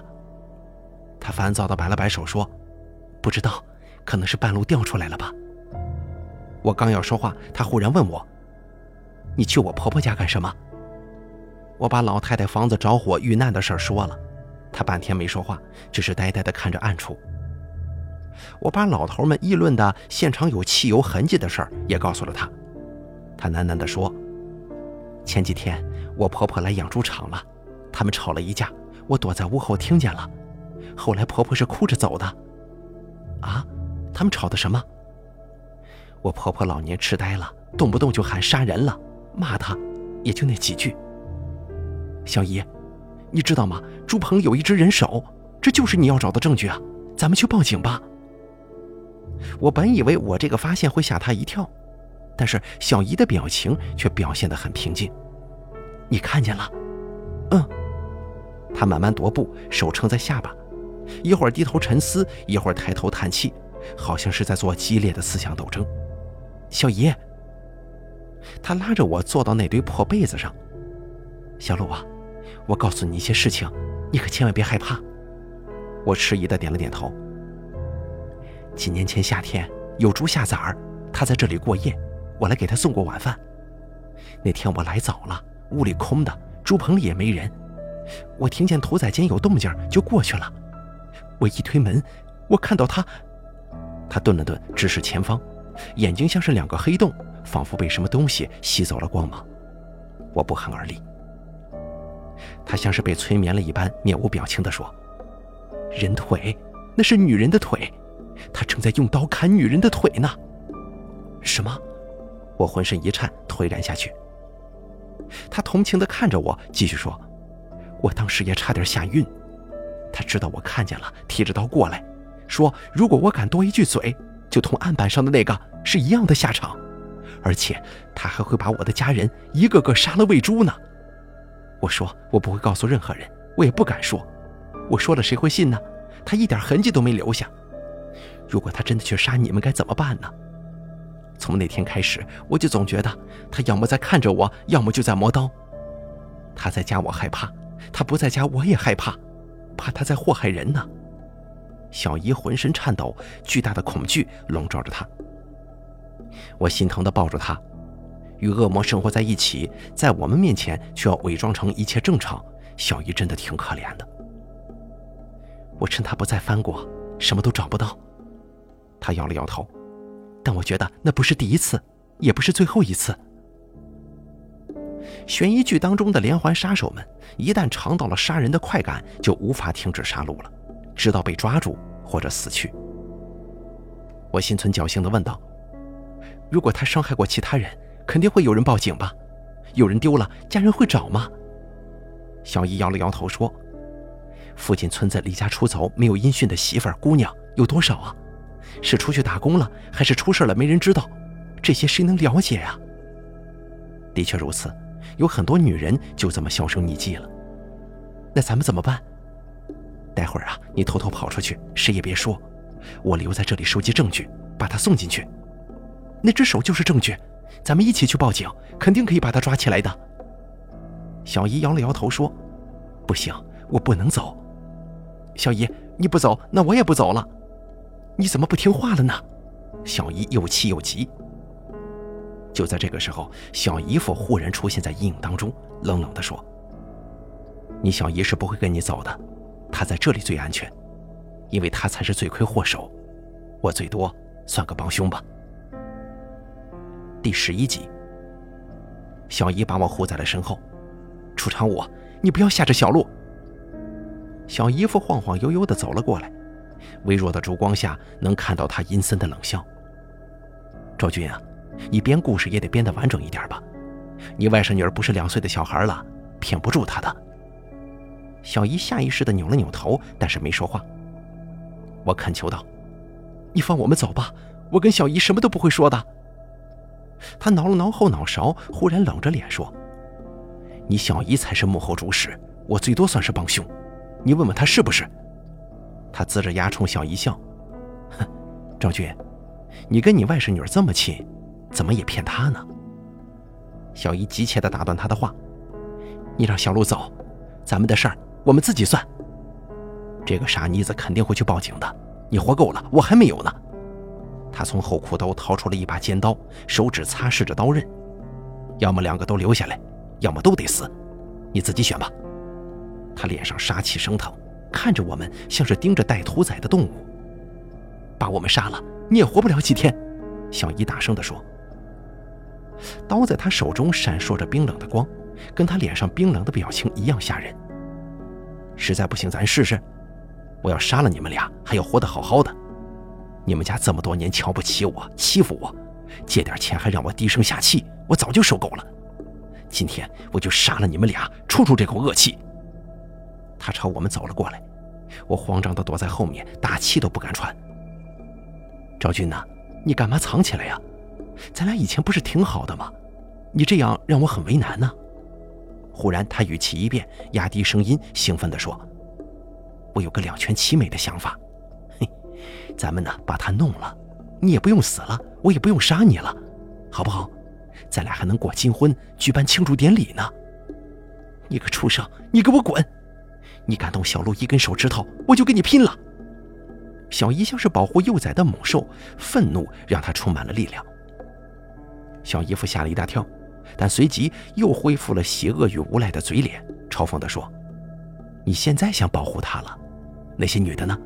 她烦躁地摆了摆手说：“不知道，可能是半路掉出来了吧。”我刚要说话，她忽然问我：“你去我婆婆家干什么？”我把老太太房子着火遇难的事说了。她半天没说话，只是呆呆地看着暗处。我把老头们议论的现场有汽油痕迹的事儿也告诉了他。他喃喃地说：“前几天我婆婆来养猪场了，他们吵了一架，我躲在屋后听见了。后来婆婆是哭着走的。”啊，他们吵的什么？我婆婆老年痴呆了，动不动就喊杀人了，骂他，也就那几句。小姨。你知道吗？猪棚有一只人手，这就是你要找的证据啊！咱们去报警吧。我本以为我这个发现会吓他一跳，但是小姨的表情却表现得很平静。你看见了？嗯。他慢慢踱步，手撑在下巴，一会儿低头沉思，一会儿抬头叹气，好像是在做激烈的思想斗争。小姨，他拉着我坐到那堆破被子上。小鲁啊。我告诉你一些事情，你可千万别害怕。我迟疑的点了点头。几年前夏天，有猪下崽儿，他在这里过夜，我来给他送过晚饭。那天我来早了，屋里空的，猪棚里也没人。我听见屠宰间有动静，就过去了。我一推门，我看到他。他顿了顿，直视前方，眼睛像是两个黑洞，仿佛被什么东西吸走了光芒。我不寒而栗。他像是被催眠了一般，面无表情地说：“人腿，那是女人的腿，他正在用刀砍女人的腿呢。”什么？我浑身一颤，颓然下去。他同情地看着我，继续说：“我当时也差点吓晕。他知道我看见了，提着刀过来，说如果我敢多一句嘴，就同案板上的那个是一样的下场，而且他还会把我的家人一个个杀了喂猪呢。我说我不会告诉任何人，我也不敢说，我说了谁会信呢？他一点痕迹都没留下。如果他真的去杀你们，该怎么办呢？从那天开始，我就总觉得他要么在看着我，要么就在磨刀。他在家我害怕，他不在家我也害怕，怕他在祸害人呢。小姨浑身颤抖，巨大的恐惧笼罩着她。我心疼地抱住他，与恶魔生活在一起，在我们面前却要伪装成一切正常。小姨真的挺可怜的。我趁他不在翻过，什么都找不到。他摇了摇头，但我觉得那不是第一次，也不是最后一次。悬疑剧当中的连环杀手们，一旦尝到了杀人的快感，就无法停止杀戮了。直到被抓住或者死去，我心存侥幸地问道：“如果他伤害过其他人，肯定会有人报警吧？有人丢了，家人会找吗？”小姨摇了摇头说：“附近村子离家出走没有音讯的媳妇儿、姑娘有多少啊？是出去打工了，还是出事了没人知道？这些谁能了解呀？”的确如此，有很多女人就这么销声匿迹了。那咱们怎么办？待会儿啊，你偷偷跑出去，谁也别说。我留在这里收集证据，把她送进去。那只手就是证据，咱们一起去报警，肯定可以把他抓起来的。小姨摇了摇头说：“不行，我不能走。”小姨，你不走，那我也不走了。你怎么不听话了呢？小姨又气又急。就在这个时候，小姨夫忽然出现在阴影当中，冷冷地说：“你小姨是不会跟你走的。”她在这里最安全，因为她才是罪魁祸首，我最多算个帮凶吧。第十一集，小姨把我护在了身后，楚长武，你不要吓着小路。小姨夫晃晃悠悠地走了过来，微弱的烛光下能看到他阴森的冷笑。赵军啊，你编故事也得编得完整一点吧，你外甥女儿不是两岁的小孩了，骗不住她的。小姨下意识地扭了扭头，但是没说话。我恳求道：“你放我们走吧，我跟小姨什么都不会说的。”他挠了挠后脑勺，忽然冷着脸说：“你小姨才是幕后主使，我最多算是帮凶。你问问她是不是？”他呲着牙冲小姨笑：“哼，赵军，你跟你外甥女这么亲，怎么也骗她呢？”小姨急切地打断他的话：“你让小路走，咱们的事儿。”我们自己算。这个傻妮子肯定会去报警的。你活够了，我还没有呢。他从后裤兜掏出了一把尖刀，手指擦拭着刀刃。要么两个都留下来，要么都得死，你自己选吧。他脸上杀气升腾，看着我们像是盯着带屠宰的动物。把我们杀了，你也活不了几天。小姨大声地说。刀在他手中闪烁着冰冷的光，跟他脸上冰冷的表情一样吓人。实在不行，咱试试。我要杀了你们俩，还要活得好好的。你们家这么多年瞧不起我，欺负我，借点钱还让我低声下气，我早就受够了。今天我就杀了你们俩，出出这口恶气。他朝我们走了过来，我慌张地躲在后面，大气都不敢喘。赵军呐，你干嘛藏起来呀？咱俩以前不是挺好的吗？你这样让我很为难呢。忽然，他语气一变，压低声音，兴奋地说：“我有个两全其美的想法，咱们呢把他弄了，你也不用死了，我也不用杀你了，好不好？咱俩还能过金婚，举办庆祝典礼呢。你个畜生，你给我滚！你敢动小鹿一根手指头，我就跟你拼了！”小姨像是保护幼崽的猛兽，愤怒让他充满了力量。小姨夫吓了一大跳。但随即又恢复了邪恶与无赖的嘴脸，嘲讽地说：“你现在想保护她了？那些女的呢？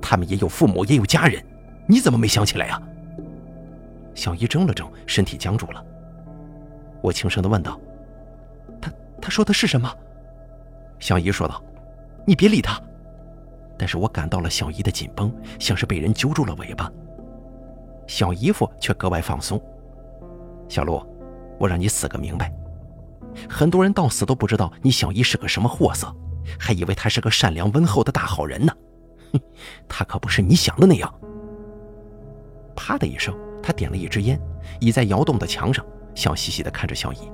他们也有父母，也有家人，你怎么没想起来呀？”小姨怔了怔，身体僵住了。我轻声地问道：“他他说的是什么？”小姨说道：“你别理他。”但是我感到了小姨的紧绷，像是被人揪住了尾巴。小姨夫却格外放松。小陆。我让你死个明白！很多人到死都不知道你小姨是个什么货色，还以为她是个善良温厚的大好人呢。他可不是你想的那样。啪的一声，他点了一支烟，倚在窑洞的墙上，笑嘻嘻地看着小姨：“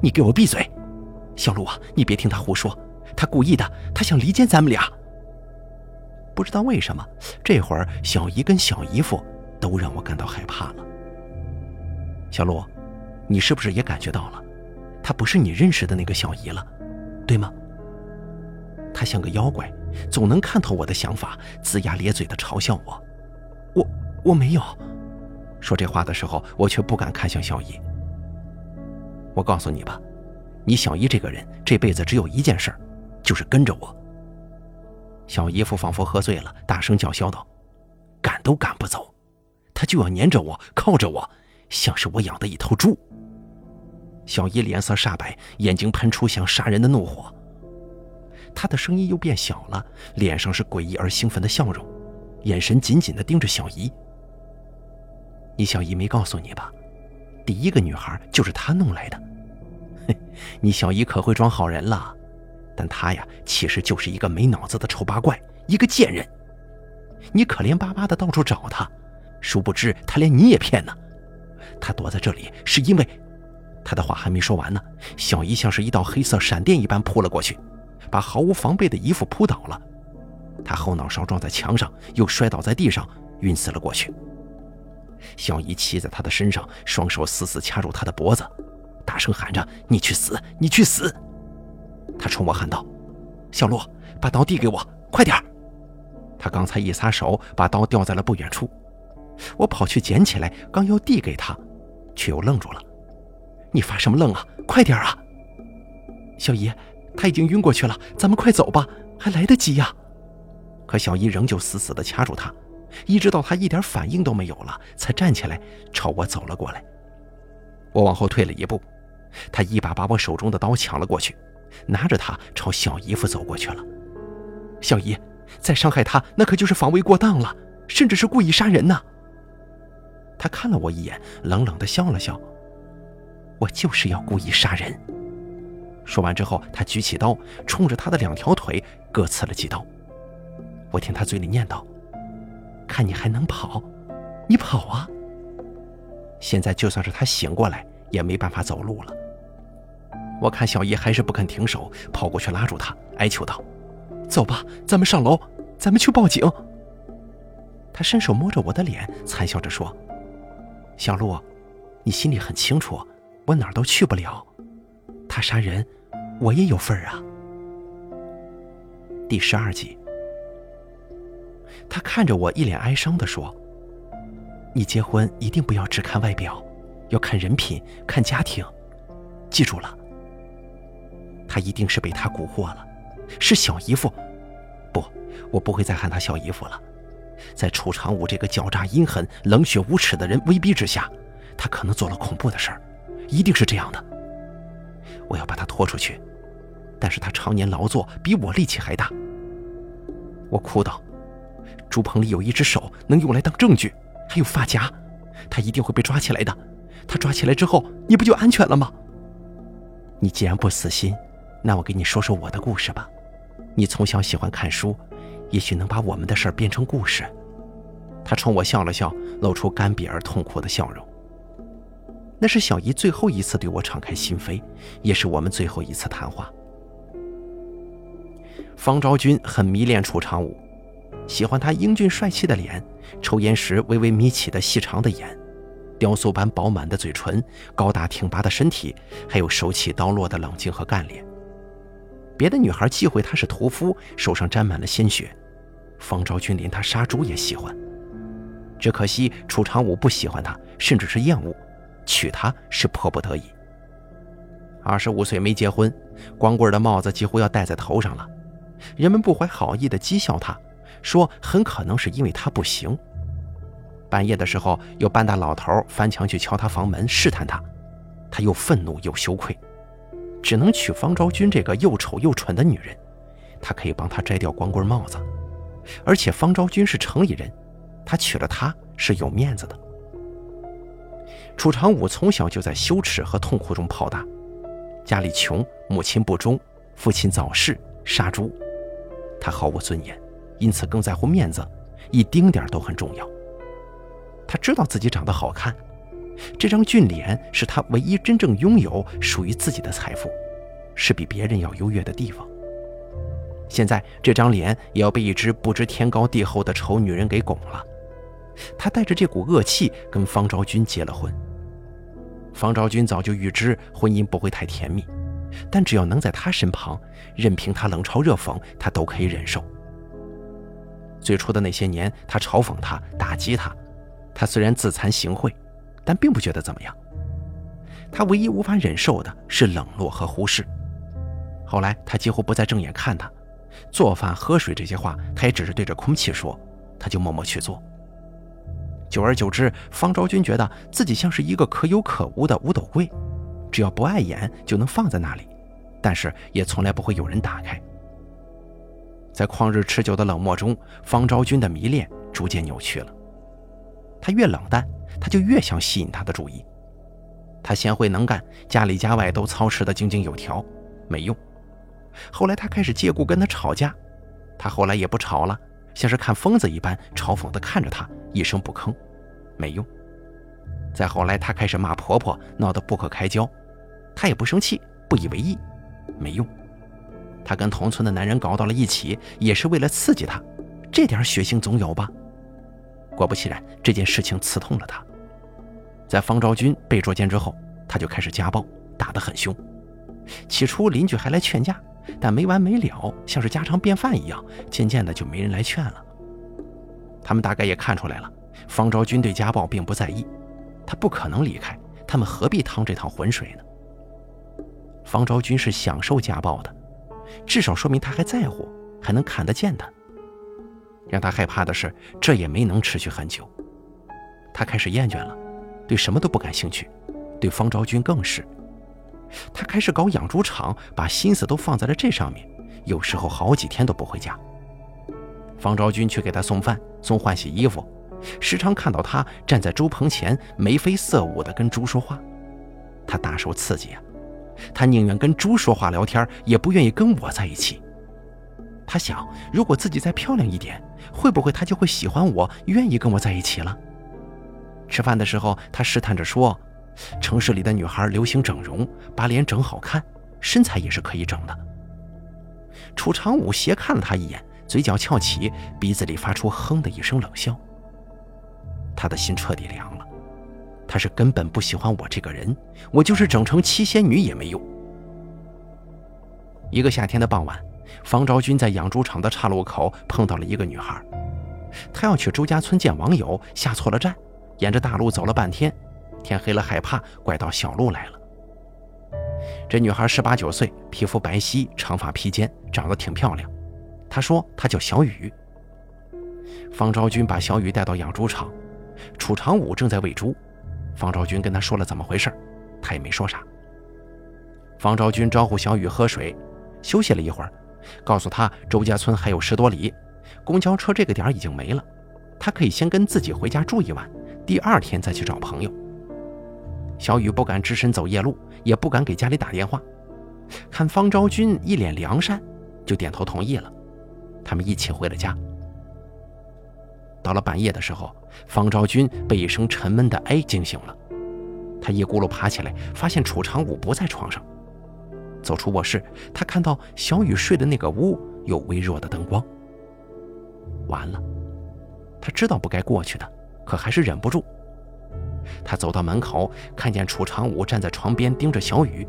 你给我闭嘴！小陆啊，你别听他胡说，他故意的，他想离间咱们俩。”不知道为什么，这会儿小姨跟小姨夫都让我感到害怕了。小陆，你是不是也感觉到了，他不是你认识的那个小姨了，对吗？他像个妖怪，总能看透我的想法，龇牙咧嘴的嘲笑我。我我没有说这话的时候，我却不敢看向小姨。我告诉你吧，你小姨这个人这辈子只有一件事，就是跟着我。小姨夫仿佛喝醉了，大声叫嚣道：“赶都赶不走，他就要粘着我，靠着我，像是我养的一头猪。”小姨脸色煞白，眼睛喷出像杀人的怒火。他的声音又变小了，脸上是诡异而兴奋的笑容，眼神紧紧地盯着小姨。你小姨没告诉你吧？第一个女孩就是他弄来的。嘿，你小姨可会装好人了。但他呀，其实就是一个没脑子的丑八怪，一个贱人。你可怜巴巴的到处找他，殊不知他连你也骗呢。他躲在这里是因为……他的话还没说完呢，小姨像是一道黑色闪电一般扑了过去，把毫无防备的姨父扑倒了。他后脑勺撞在墙上，又摔倒在地上，晕死了过去。小姨骑在他的身上，双手死死掐住他的脖子，大声喊着：“你去死！你去死！”他冲我喊道：“小陆，把刀递给我，快点儿他刚才一撒手，把刀掉在了不远处。我跑去捡起来，刚要递给他，却又愣住了。“你发什么愣啊？快点儿啊！”小姨，他已经晕过去了，咱们快走吧，还来得及呀。可小姨仍旧死死地掐住他，一直到他一点反应都没有了，才站起来朝我走了过来。我往后退了一步，他一把把我手中的刀抢了过去。拿着它朝小姨夫走过去了。小姨，再伤害他，那可就是防卫过当了，甚至是故意杀人呢。他看了我一眼，冷冷的笑了笑。我就是要故意杀人。说完之后，他举起刀，冲着他的两条腿各刺了几刀。我听他嘴里念叨：“看你还能跑，你跑啊！”现在就算是他醒过来，也没办法走路了。我看小姨还是不肯停手，跑过去拉住她，哀求道：“走吧，咱们上楼，咱们去报警。”他伸手摸着我的脸，惨笑着说：“小陆，你心里很清楚，我哪儿都去不了。他杀人，我也有份儿啊。”第十二集，他看着我，一脸哀伤的说：“你结婚一定不要只看外表，要看人品，看家庭，记住了。”他一定是被他蛊惑了，是小姨夫。不，我不会再喊他小姨夫了。在楚长武这个狡诈、阴狠、冷血、无耻的人威逼之下，他可能做了恐怖的事儿，一定是这样的。我要把他拖出去，但是他常年劳作，比我力气还大。我哭道：“竹棚里有一只手，能用来当证据，还有发夹，他一定会被抓起来的。他抓起来之后，你不就安全了吗？你既然不死心。”那我给你说说我的故事吧。你从小喜欢看书，也许能把我们的事儿变成故事。他冲我笑了笑，露出干瘪而痛苦的笑容。那是小姨最后一次对我敞开心扉，也是我们最后一次谈话。方昭君很迷恋楚长武，喜欢他英俊帅气的脸，抽烟时微微眯起的细长的眼。雕塑般饱满的嘴唇，高大挺拔的身体，还有手起刀落的冷静和干练。别的女孩忌讳他是屠夫，手上沾满了鲜血。方昭君连他杀猪也喜欢。只可惜楚长武不喜欢他，甚至是厌恶，娶她是迫不得已。二十五岁没结婚，光棍的帽子几乎要戴在头上了。人们不怀好意地讥笑他，说很可能是因为他不行。半夜的时候，有半大老头翻墙去敲他房门，试探他，他又愤怒又羞愧。只能娶方昭君这个又丑又蠢的女人，他可以帮她摘掉光棍帽子，而且方昭君是城里人，他娶了她是有面子的。楚长武从小就在羞耻和痛苦中泡大，家里穷，母亲不忠，父亲早逝，杀猪，他毫无尊严，因此更在乎面子，一丁点都很重要。他知道自己长得好看，这张俊脸是他唯一真正拥有属于自己的财富，是比别人要优越的地方。现在这张脸也要被一只不知天高地厚的丑女人给拱了。他带着这股恶气跟方昭君结了婚。方昭君早就预知婚姻不会太甜蜜，但只要能在他身旁，任凭他冷嘲热讽，他都可以忍受。最初的那些年，他嘲讽他，打击他，他虽然自惭形秽，但并不觉得怎么样。他唯一无法忍受的是冷落和忽视。后来，他几乎不再正眼看他。做饭、喝水这些话，他也只是对着空气说，他就默默去做。久而久之，方昭君觉得自己像是一个可有可无的五斗柜，只要不碍眼就能放在那里，但是也从来不会有人打开。在旷日持久的冷漠中，方昭君的迷恋逐渐扭曲了。他越冷淡，他就越想吸引他的注意。他贤惠能干，家里家外都操持得井井有条，没用。后来他开始借故跟他吵架，他后来也不吵了，像是看疯子一般嘲讽地看着他，一声不吭，没用。再后来他开始骂婆婆，闹得不可开交，他也不生气，不以为意，没用。他跟同村的男人搞到了一起，也是为了刺激他，这点血性总有吧？果不其然，这件事情刺痛了他。在方昭君被捉奸之后，他就开始家暴，打得很凶。起初邻居还来劝架。但没完没了，像是家常便饭一样，渐渐的就没人来劝了。他们大概也看出来了，方昭君对家暴并不在意，他不可能离开，他们何必趟这趟浑水呢？方昭君是享受家暴的，至少说明他还在乎，还能看得见他。让他害怕的是，这也没能持续很久，他开始厌倦了，对什么都不感兴趣，对方昭君更是。他开始搞养猪场，把心思都放在了这上面，有时候好几天都不回家。方昭君去给他送饭、送换洗衣服，时常看到他站在猪棚前眉飞色舞地跟猪说话，他大受刺激啊！他宁愿跟猪说话聊天，也不愿意跟我在一起。他想，如果自己再漂亮一点，会不会他就会喜欢我，愿意跟我在一起了？吃饭的时候，他试探着说。城市里的女孩流行整容，把脸整好看，身材也是可以整的。楚长武斜看了他一眼，嘴角翘起，鼻子里发出“哼”的一声冷笑。他的心彻底凉，他是根本不喜欢我这个人，我就是整成七仙女也没用。一个夏天的傍晚，方昭君在养猪场的岔路口碰到了一个女孩，她要去周家村见网友，下错了站，沿着大路走了半天。天黑了，害怕，拐到小路来了。这女孩十八九岁，皮肤白皙，长发披肩，长得挺漂亮。她说她叫小雨。方昭君把小雨带到养猪场，楚长武正在喂猪。方昭君跟他说了怎么回事，他也没说啥。方昭君招呼小雨喝水，休息了一会儿，告诉他周家村还有十多里，公交车这个点已经没了，他可以先跟自己回家住一晚，第二天再去找朋友。小雨不敢只身走夜路，也不敢给家里打电话。看方昭君一脸良善，就点头同意了。他们一起回了家。到了半夜的时候，方昭君被一声沉闷的“哎”惊醒了。她一咕噜爬起来，发现楚长武不在床上。走出卧室，她看到小雨睡的那个屋有微弱的灯光。完了，她知道不该过去的，可还是忍不住。他走到门口，看见楚长武站在床边盯着小雨，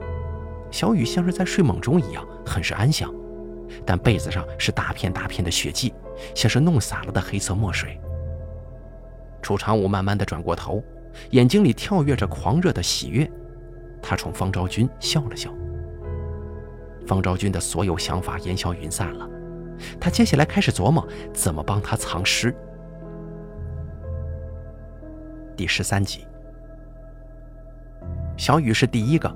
小雨像是在睡梦中一样，很是安详，但被子上是大片大片的血迹，像是弄洒了的黑色墨水。楚长武慢慢的转过头，眼睛里跳跃着狂热的喜悦，他冲方昭君笑了笑。方昭君的所有想法烟消云散了，他接下来开始琢磨怎么帮他藏尸。第十三集。小雨是第一个，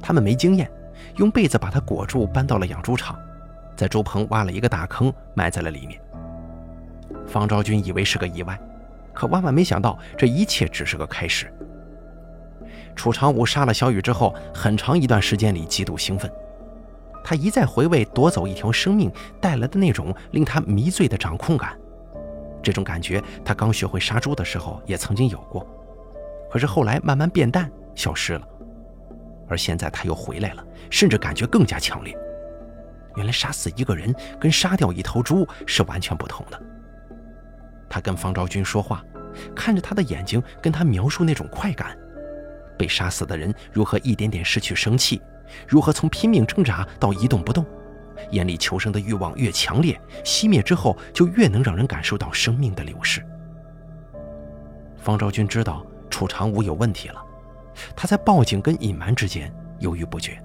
他们没经验，用被子把他裹住，搬到了养猪场，在猪棚挖了一个大坑，埋在了里面。方昭君以为是个意外，可万万没想到，这一切只是个开始。楚长武杀了小雨之后，很长一段时间里极度兴奋，他一再回味夺走一条生命带来的那种令他迷醉的掌控感。这种感觉，他刚学会杀猪的时候也曾经有过，可是后来慢慢变淡，消失了。而现在他又回来了，甚至感觉更加强烈。原来杀死一个人跟杀掉一头猪是完全不同的。他跟方昭君说话，看着他的眼睛，跟他描述那种快感：被杀死的人如何一点点失去生气，如何从拼命挣扎到一动不动。眼里求生的欲望越强烈，熄灭之后就越能让人感受到生命的流逝。方昭君知道楚长武有问题了，他在报警跟隐瞒之间犹豫不决。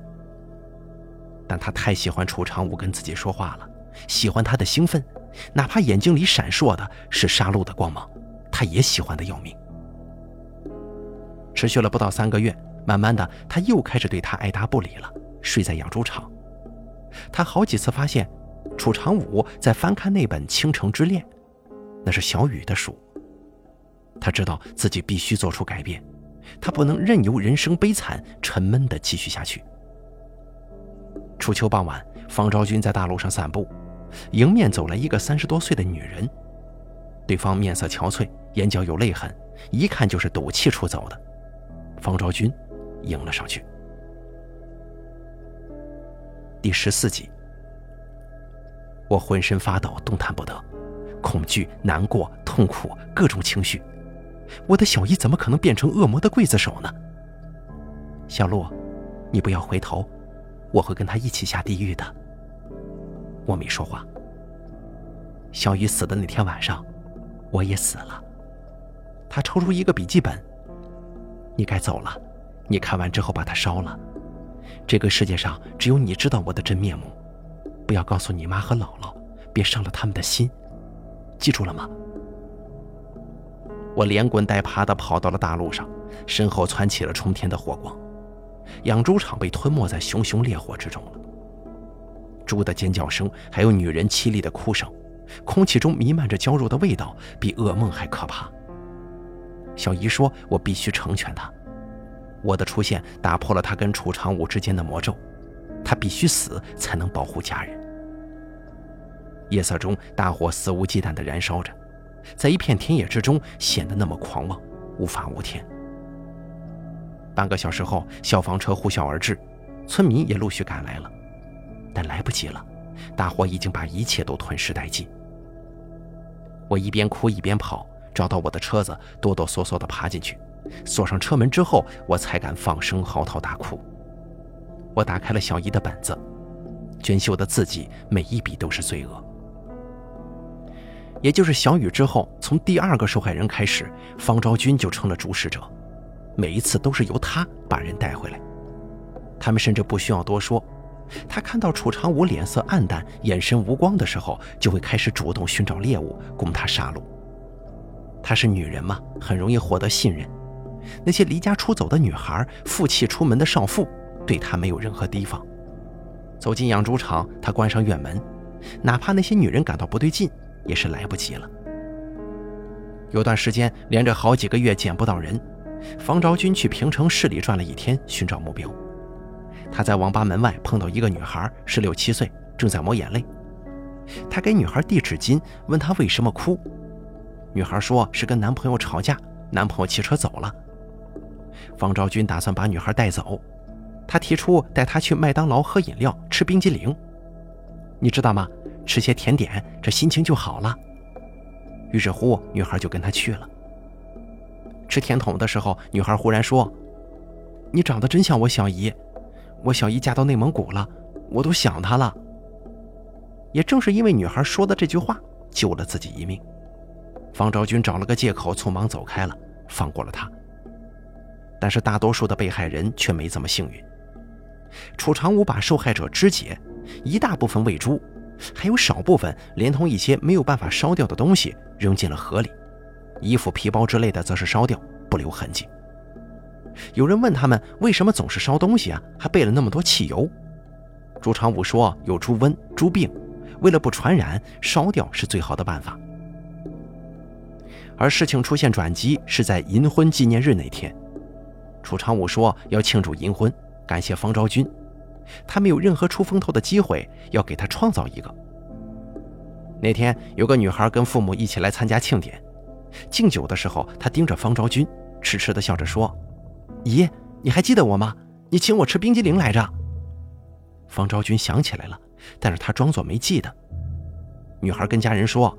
但他太喜欢楚长武跟自己说话了，喜欢他的兴奋，哪怕眼睛里闪烁的是杀戮的光芒，他也喜欢的要命。持续了不到三个月，慢慢的他又开始对他爱答不理了，睡在养猪场。他好几次发现，楚长武在翻看那本《倾城之恋》，那是小雨的书。他知道自己必须做出改变，他不能任由人生悲惨、沉闷的继续下去。初秋傍晚，方昭君在大路上散步，迎面走来一个三十多岁的女人，对方面色憔悴，眼角有泪痕，一看就是赌气出走的。方昭君迎了上去。第十四集，我浑身发抖，动弹不得，恐惧、难过、痛苦，各种情绪。我的小姨怎么可能变成恶魔的刽子手呢？小鹿，你不要回头，我会跟他一起下地狱的。我没说话。小雨死的那天晚上，我也死了。他抽出一个笔记本，你该走了，你看完之后把它烧了。这个世界上只有你知道我的真面目，不要告诉你妈和姥姥，别伤了他们的心，记住了吗？我连滚带爬地跑到了大路上，身后窜起了冲天的火光，养猪场被吞没在熊熊烈火之中了。猪的尖叫声，还有女人凄厉的哭声，空气中弥漫着焦肉的味道，比噩梦还可怕。小姨说：“我必须成全他。”我的出现打破了他跟楚长武之间的魔咒，他必须死才能保护家人。夜色中，大火肆无忌惮地燃烧着，在一片田野之中显得那么狂妄，无法无天。半个小时后，消防车呼啸而至，村民也陆续赶来了，但来不及了，大火已经把一切都吞噬殆尽。我一边哭一边跑，找到我的车子，哆哆嗦嗦地爬进去。锁上车门之后，我才敢放声嚎啕大哭。我打开了小姨的本子，娟秀的字迹每一笔都是罪恶。也就是小雨之后，从第二个受害人开始，方昭君就成了主使者，每一次都是由他把人带回来。他们甚至不需要多说，他看到楚长武脸色暗淡、眼神无光的时候，就会开始主动寻找猎物供他杀戮。她是女人嘛，很容易获得信任。那些离家出走的女孩，负气出门的少妇，对他没有任何提防。走进养猪场，他关上院门，哪怕那些女人感到不对劲，也是来不及了。有段时间，连着好几个月见不到人。方昭君去平城市里转了一天，寻找目标。他在网吧门外碰到一个女孩，十六七岁，正在抹眼泪。他给女孩递纸巾，问她为什么哭。女孩说是跟男朋友吵架，男朋友骑车走了。方昭君打算把女孩带走，他提出带她去麦当劳喝饮料、吃冰激凌。你知道吗？吃些甜点，这心情就好了。于是乎，女孩就跟他去了。吃甜筒的时候，女孩忽然说：“你长得真像我小姨，我小姨嫁到内蒙古了，我都想她了。”也正是因为女孩说的这句话，救了自己一命。方昭君找了个借口，匆忙走开了，放过了他。但是大多数的被害人却没这么幸运。楚长武把受害者肢解，一大部分喂猪，还有少部分连同一些没有办法烧掉的东西扔进了河里，衣服、皮包之类的则是烧掉，不留痕迹。有人问他们为什么总是烧东西啊，还备了那么多汽油？朱长武说有猪瘟、猪病，为了不传染，烧掉是最好的办法。而事情出现转机是在银婚纪念日那天。楚长武说要庆祝银婚，感谢方昭君，他没有任何出风头的机会，要给他创造一个。那天有个女孩跟父母一起来参加庆典，敬酒的时候，她盯着方昭君，痴痴地笑着说：“姨，你还记得我吗？你请我吃冰激凌来着。”方昭君想起来了，但是她装作没记得。女孩跟家人说：“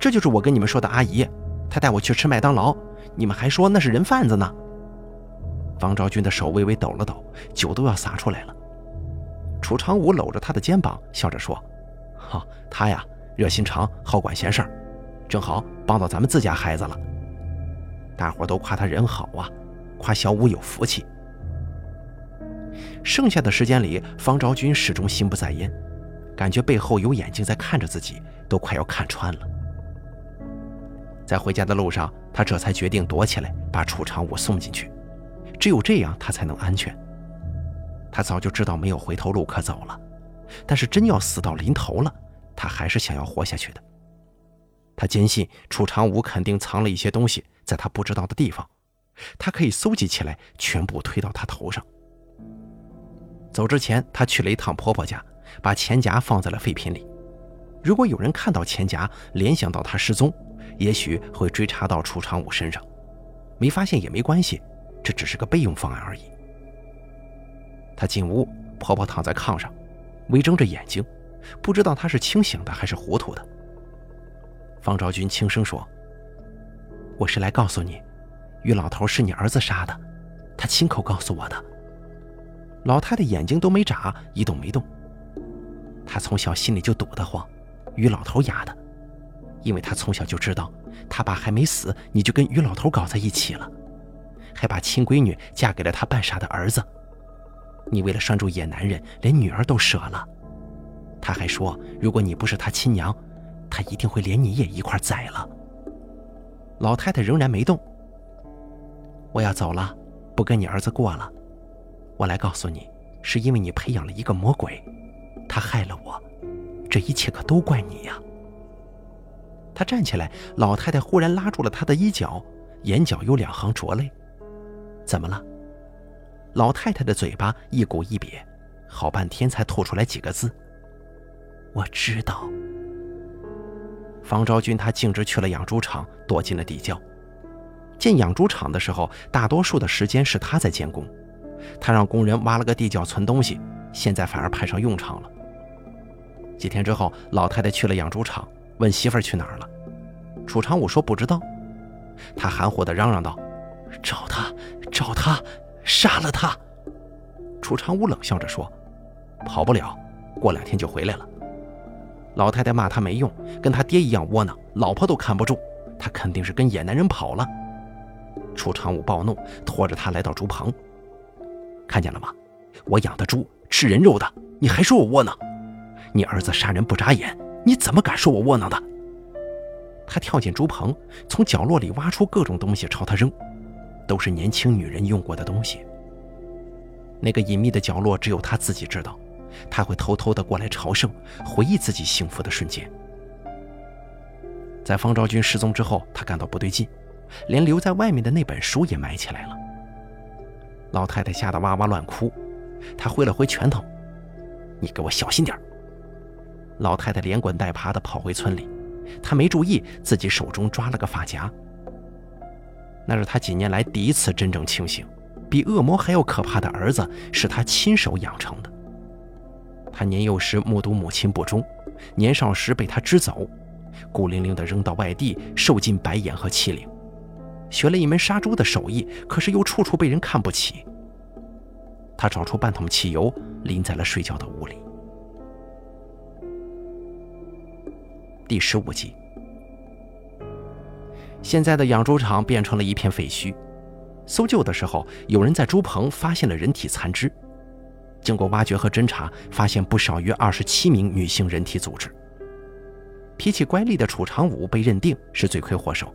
这就是我跟你们说的阿姨，她带我去吃麦当劳，你们还说那是人贩子呢。”方昭君的手微微抖了抖，酒都要洒出来了。楚长武搂着她的肩膀，笑着说：“哈，她呀。”热心肠，好管闲事儿，正好帮到咱们自家孩子了。大伙都夸他人好啊，夸小五有福气。剩下的时间里，方昭君始终心不在焉，感觉背后有眼睛在看着自己，都快要看穿了。在回家的路上，他这才决定躲起来，把楚长武送进去，只有这样他才能安全。他早就知道没有回头路可走了，但是真要死到临头了。他还是想要活下去的。他坚信楚长武肯定藏了一些东西在他不知道的地方，他可以搜集起来，全部推到他头上。走之前，他去了一趟婆婆家，把钱夹放在了废品里。如果有人看到钱夹，联想到他失踪，也许会追查到楚长武身上。没发现也没关系，这只是个备用方案而已。他进屋，婆婆躺在炕上，微睁着眼睛。不知道他是清醒的还是糊涂的。方昭君轻声说：“我是来告诉你，于老头是你儿子杀的，他亲口告诉我的。”老太太眼睛都没眨，一动没动。他从小心里就堵得慌，于老头压的，因为他从小就知道，他爸还没死，你就跟于老头搞在一起了，还把亲闺女嫁给了他半傻的儿子。你为了拴住野男人，连女儿都舍了。他还说：“如果你不是他亲娘，他一定会连你也一块宰了。”老太太仍然没动。我要走了，不跟你儿子过了。我来告诉你，是因为你培养了一个魔鬼，他害了我，这一切可都怪你呀。他站起来，老太太忽然拉住了他的衣角，眼角有两行浊泪。怎么了？老太太的嘴巴一鼓一瘪，好半天才吐出来几个字。我知道，方昭君他径直去了养猪场，躲进了地窖。建养猪场的时候，大多数的时间是他在监工，他让工人挖了个地窖存东西，现在反而派上用场了。几天之后，老太太去了养猪场，问媳妇儿去哪儿了。楚长武说不知道，他含糊地嚷嚷道：“找他，找他，杀了他！”楚长武冷笑着说：“跑不了，过两天就回来了。”老太太骂他没用，跟他爹一样窝囊，老婆都看不住，他肯定是跟野男人跑了。楚长武暴怒，拖着他来到猪棚，看见了吗？我养的猪吃人肉的，你还说我窝囊？你儿子杀人不眨眼，你怎么敢说我窝囊的？他跳进猪棚，从角落里挖出各种东西朝他扔，都是年轻女人用过的东西。那个隐秘的角落只有他自己知道。他会偷偷的过来朝圣，回忆自己幸福的瞬间。在方昭君失踪之后，他感到不对劲，连留在外面的那本书也埋起来了。老太太吓得哇哇乱哭，她挥了挥拳头：“你给我小心点老太太连滚带爬的跑回村里，她没注意自己手中抓了个发夹。那是她几年来第一次真正清醒，比恶魔还要可怕的儿子是他亲手养成的。他年幼时目睹母亲不忠，年少时被他支走，孤零零地扔到外地，受尽白眼和欺凌。学了一门杀猪的手艺，可是又处处被人看不起。他找出半桶汽油，淋在了睡觉的屋里。第十五集，现在的养猪场变成了一片废墟。搜救的时候，有人在猪棚发现了人体残肢。经过挖掘和侦查，发现不少于二十七名女性人体组织。脾气乖戾的楚长武被认定是罪魁祸首。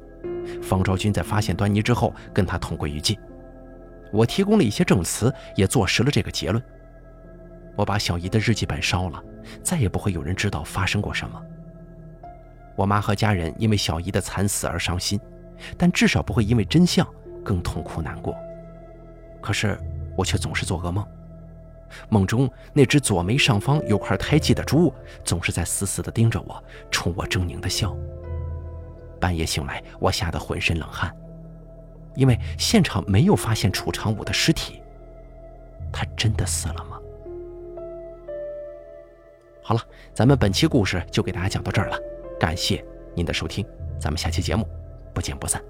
方昭君在发现端倪之后，跟他同归于尽。我提供了一些证词，也坐实了这个结论。我把小姨的日记本烧了，再也不会有人知道发生过什么。我妈和家人因为小姨的惨死而伤心，但至少不会因为真相更痛苦难过。可是我却总是做噩梦。梦中那只左眉上方有块胎记的猪，总是在死死地盯着我，冲我狰狞地笑。半夜醒来，我吓得浑身冷汗，因为现场没有发现楚长武的尸体。他真的死了吗？好了，咱们本期故事就给大家讲到这儿了，感谢您的收听，咱们下期节目不见不散。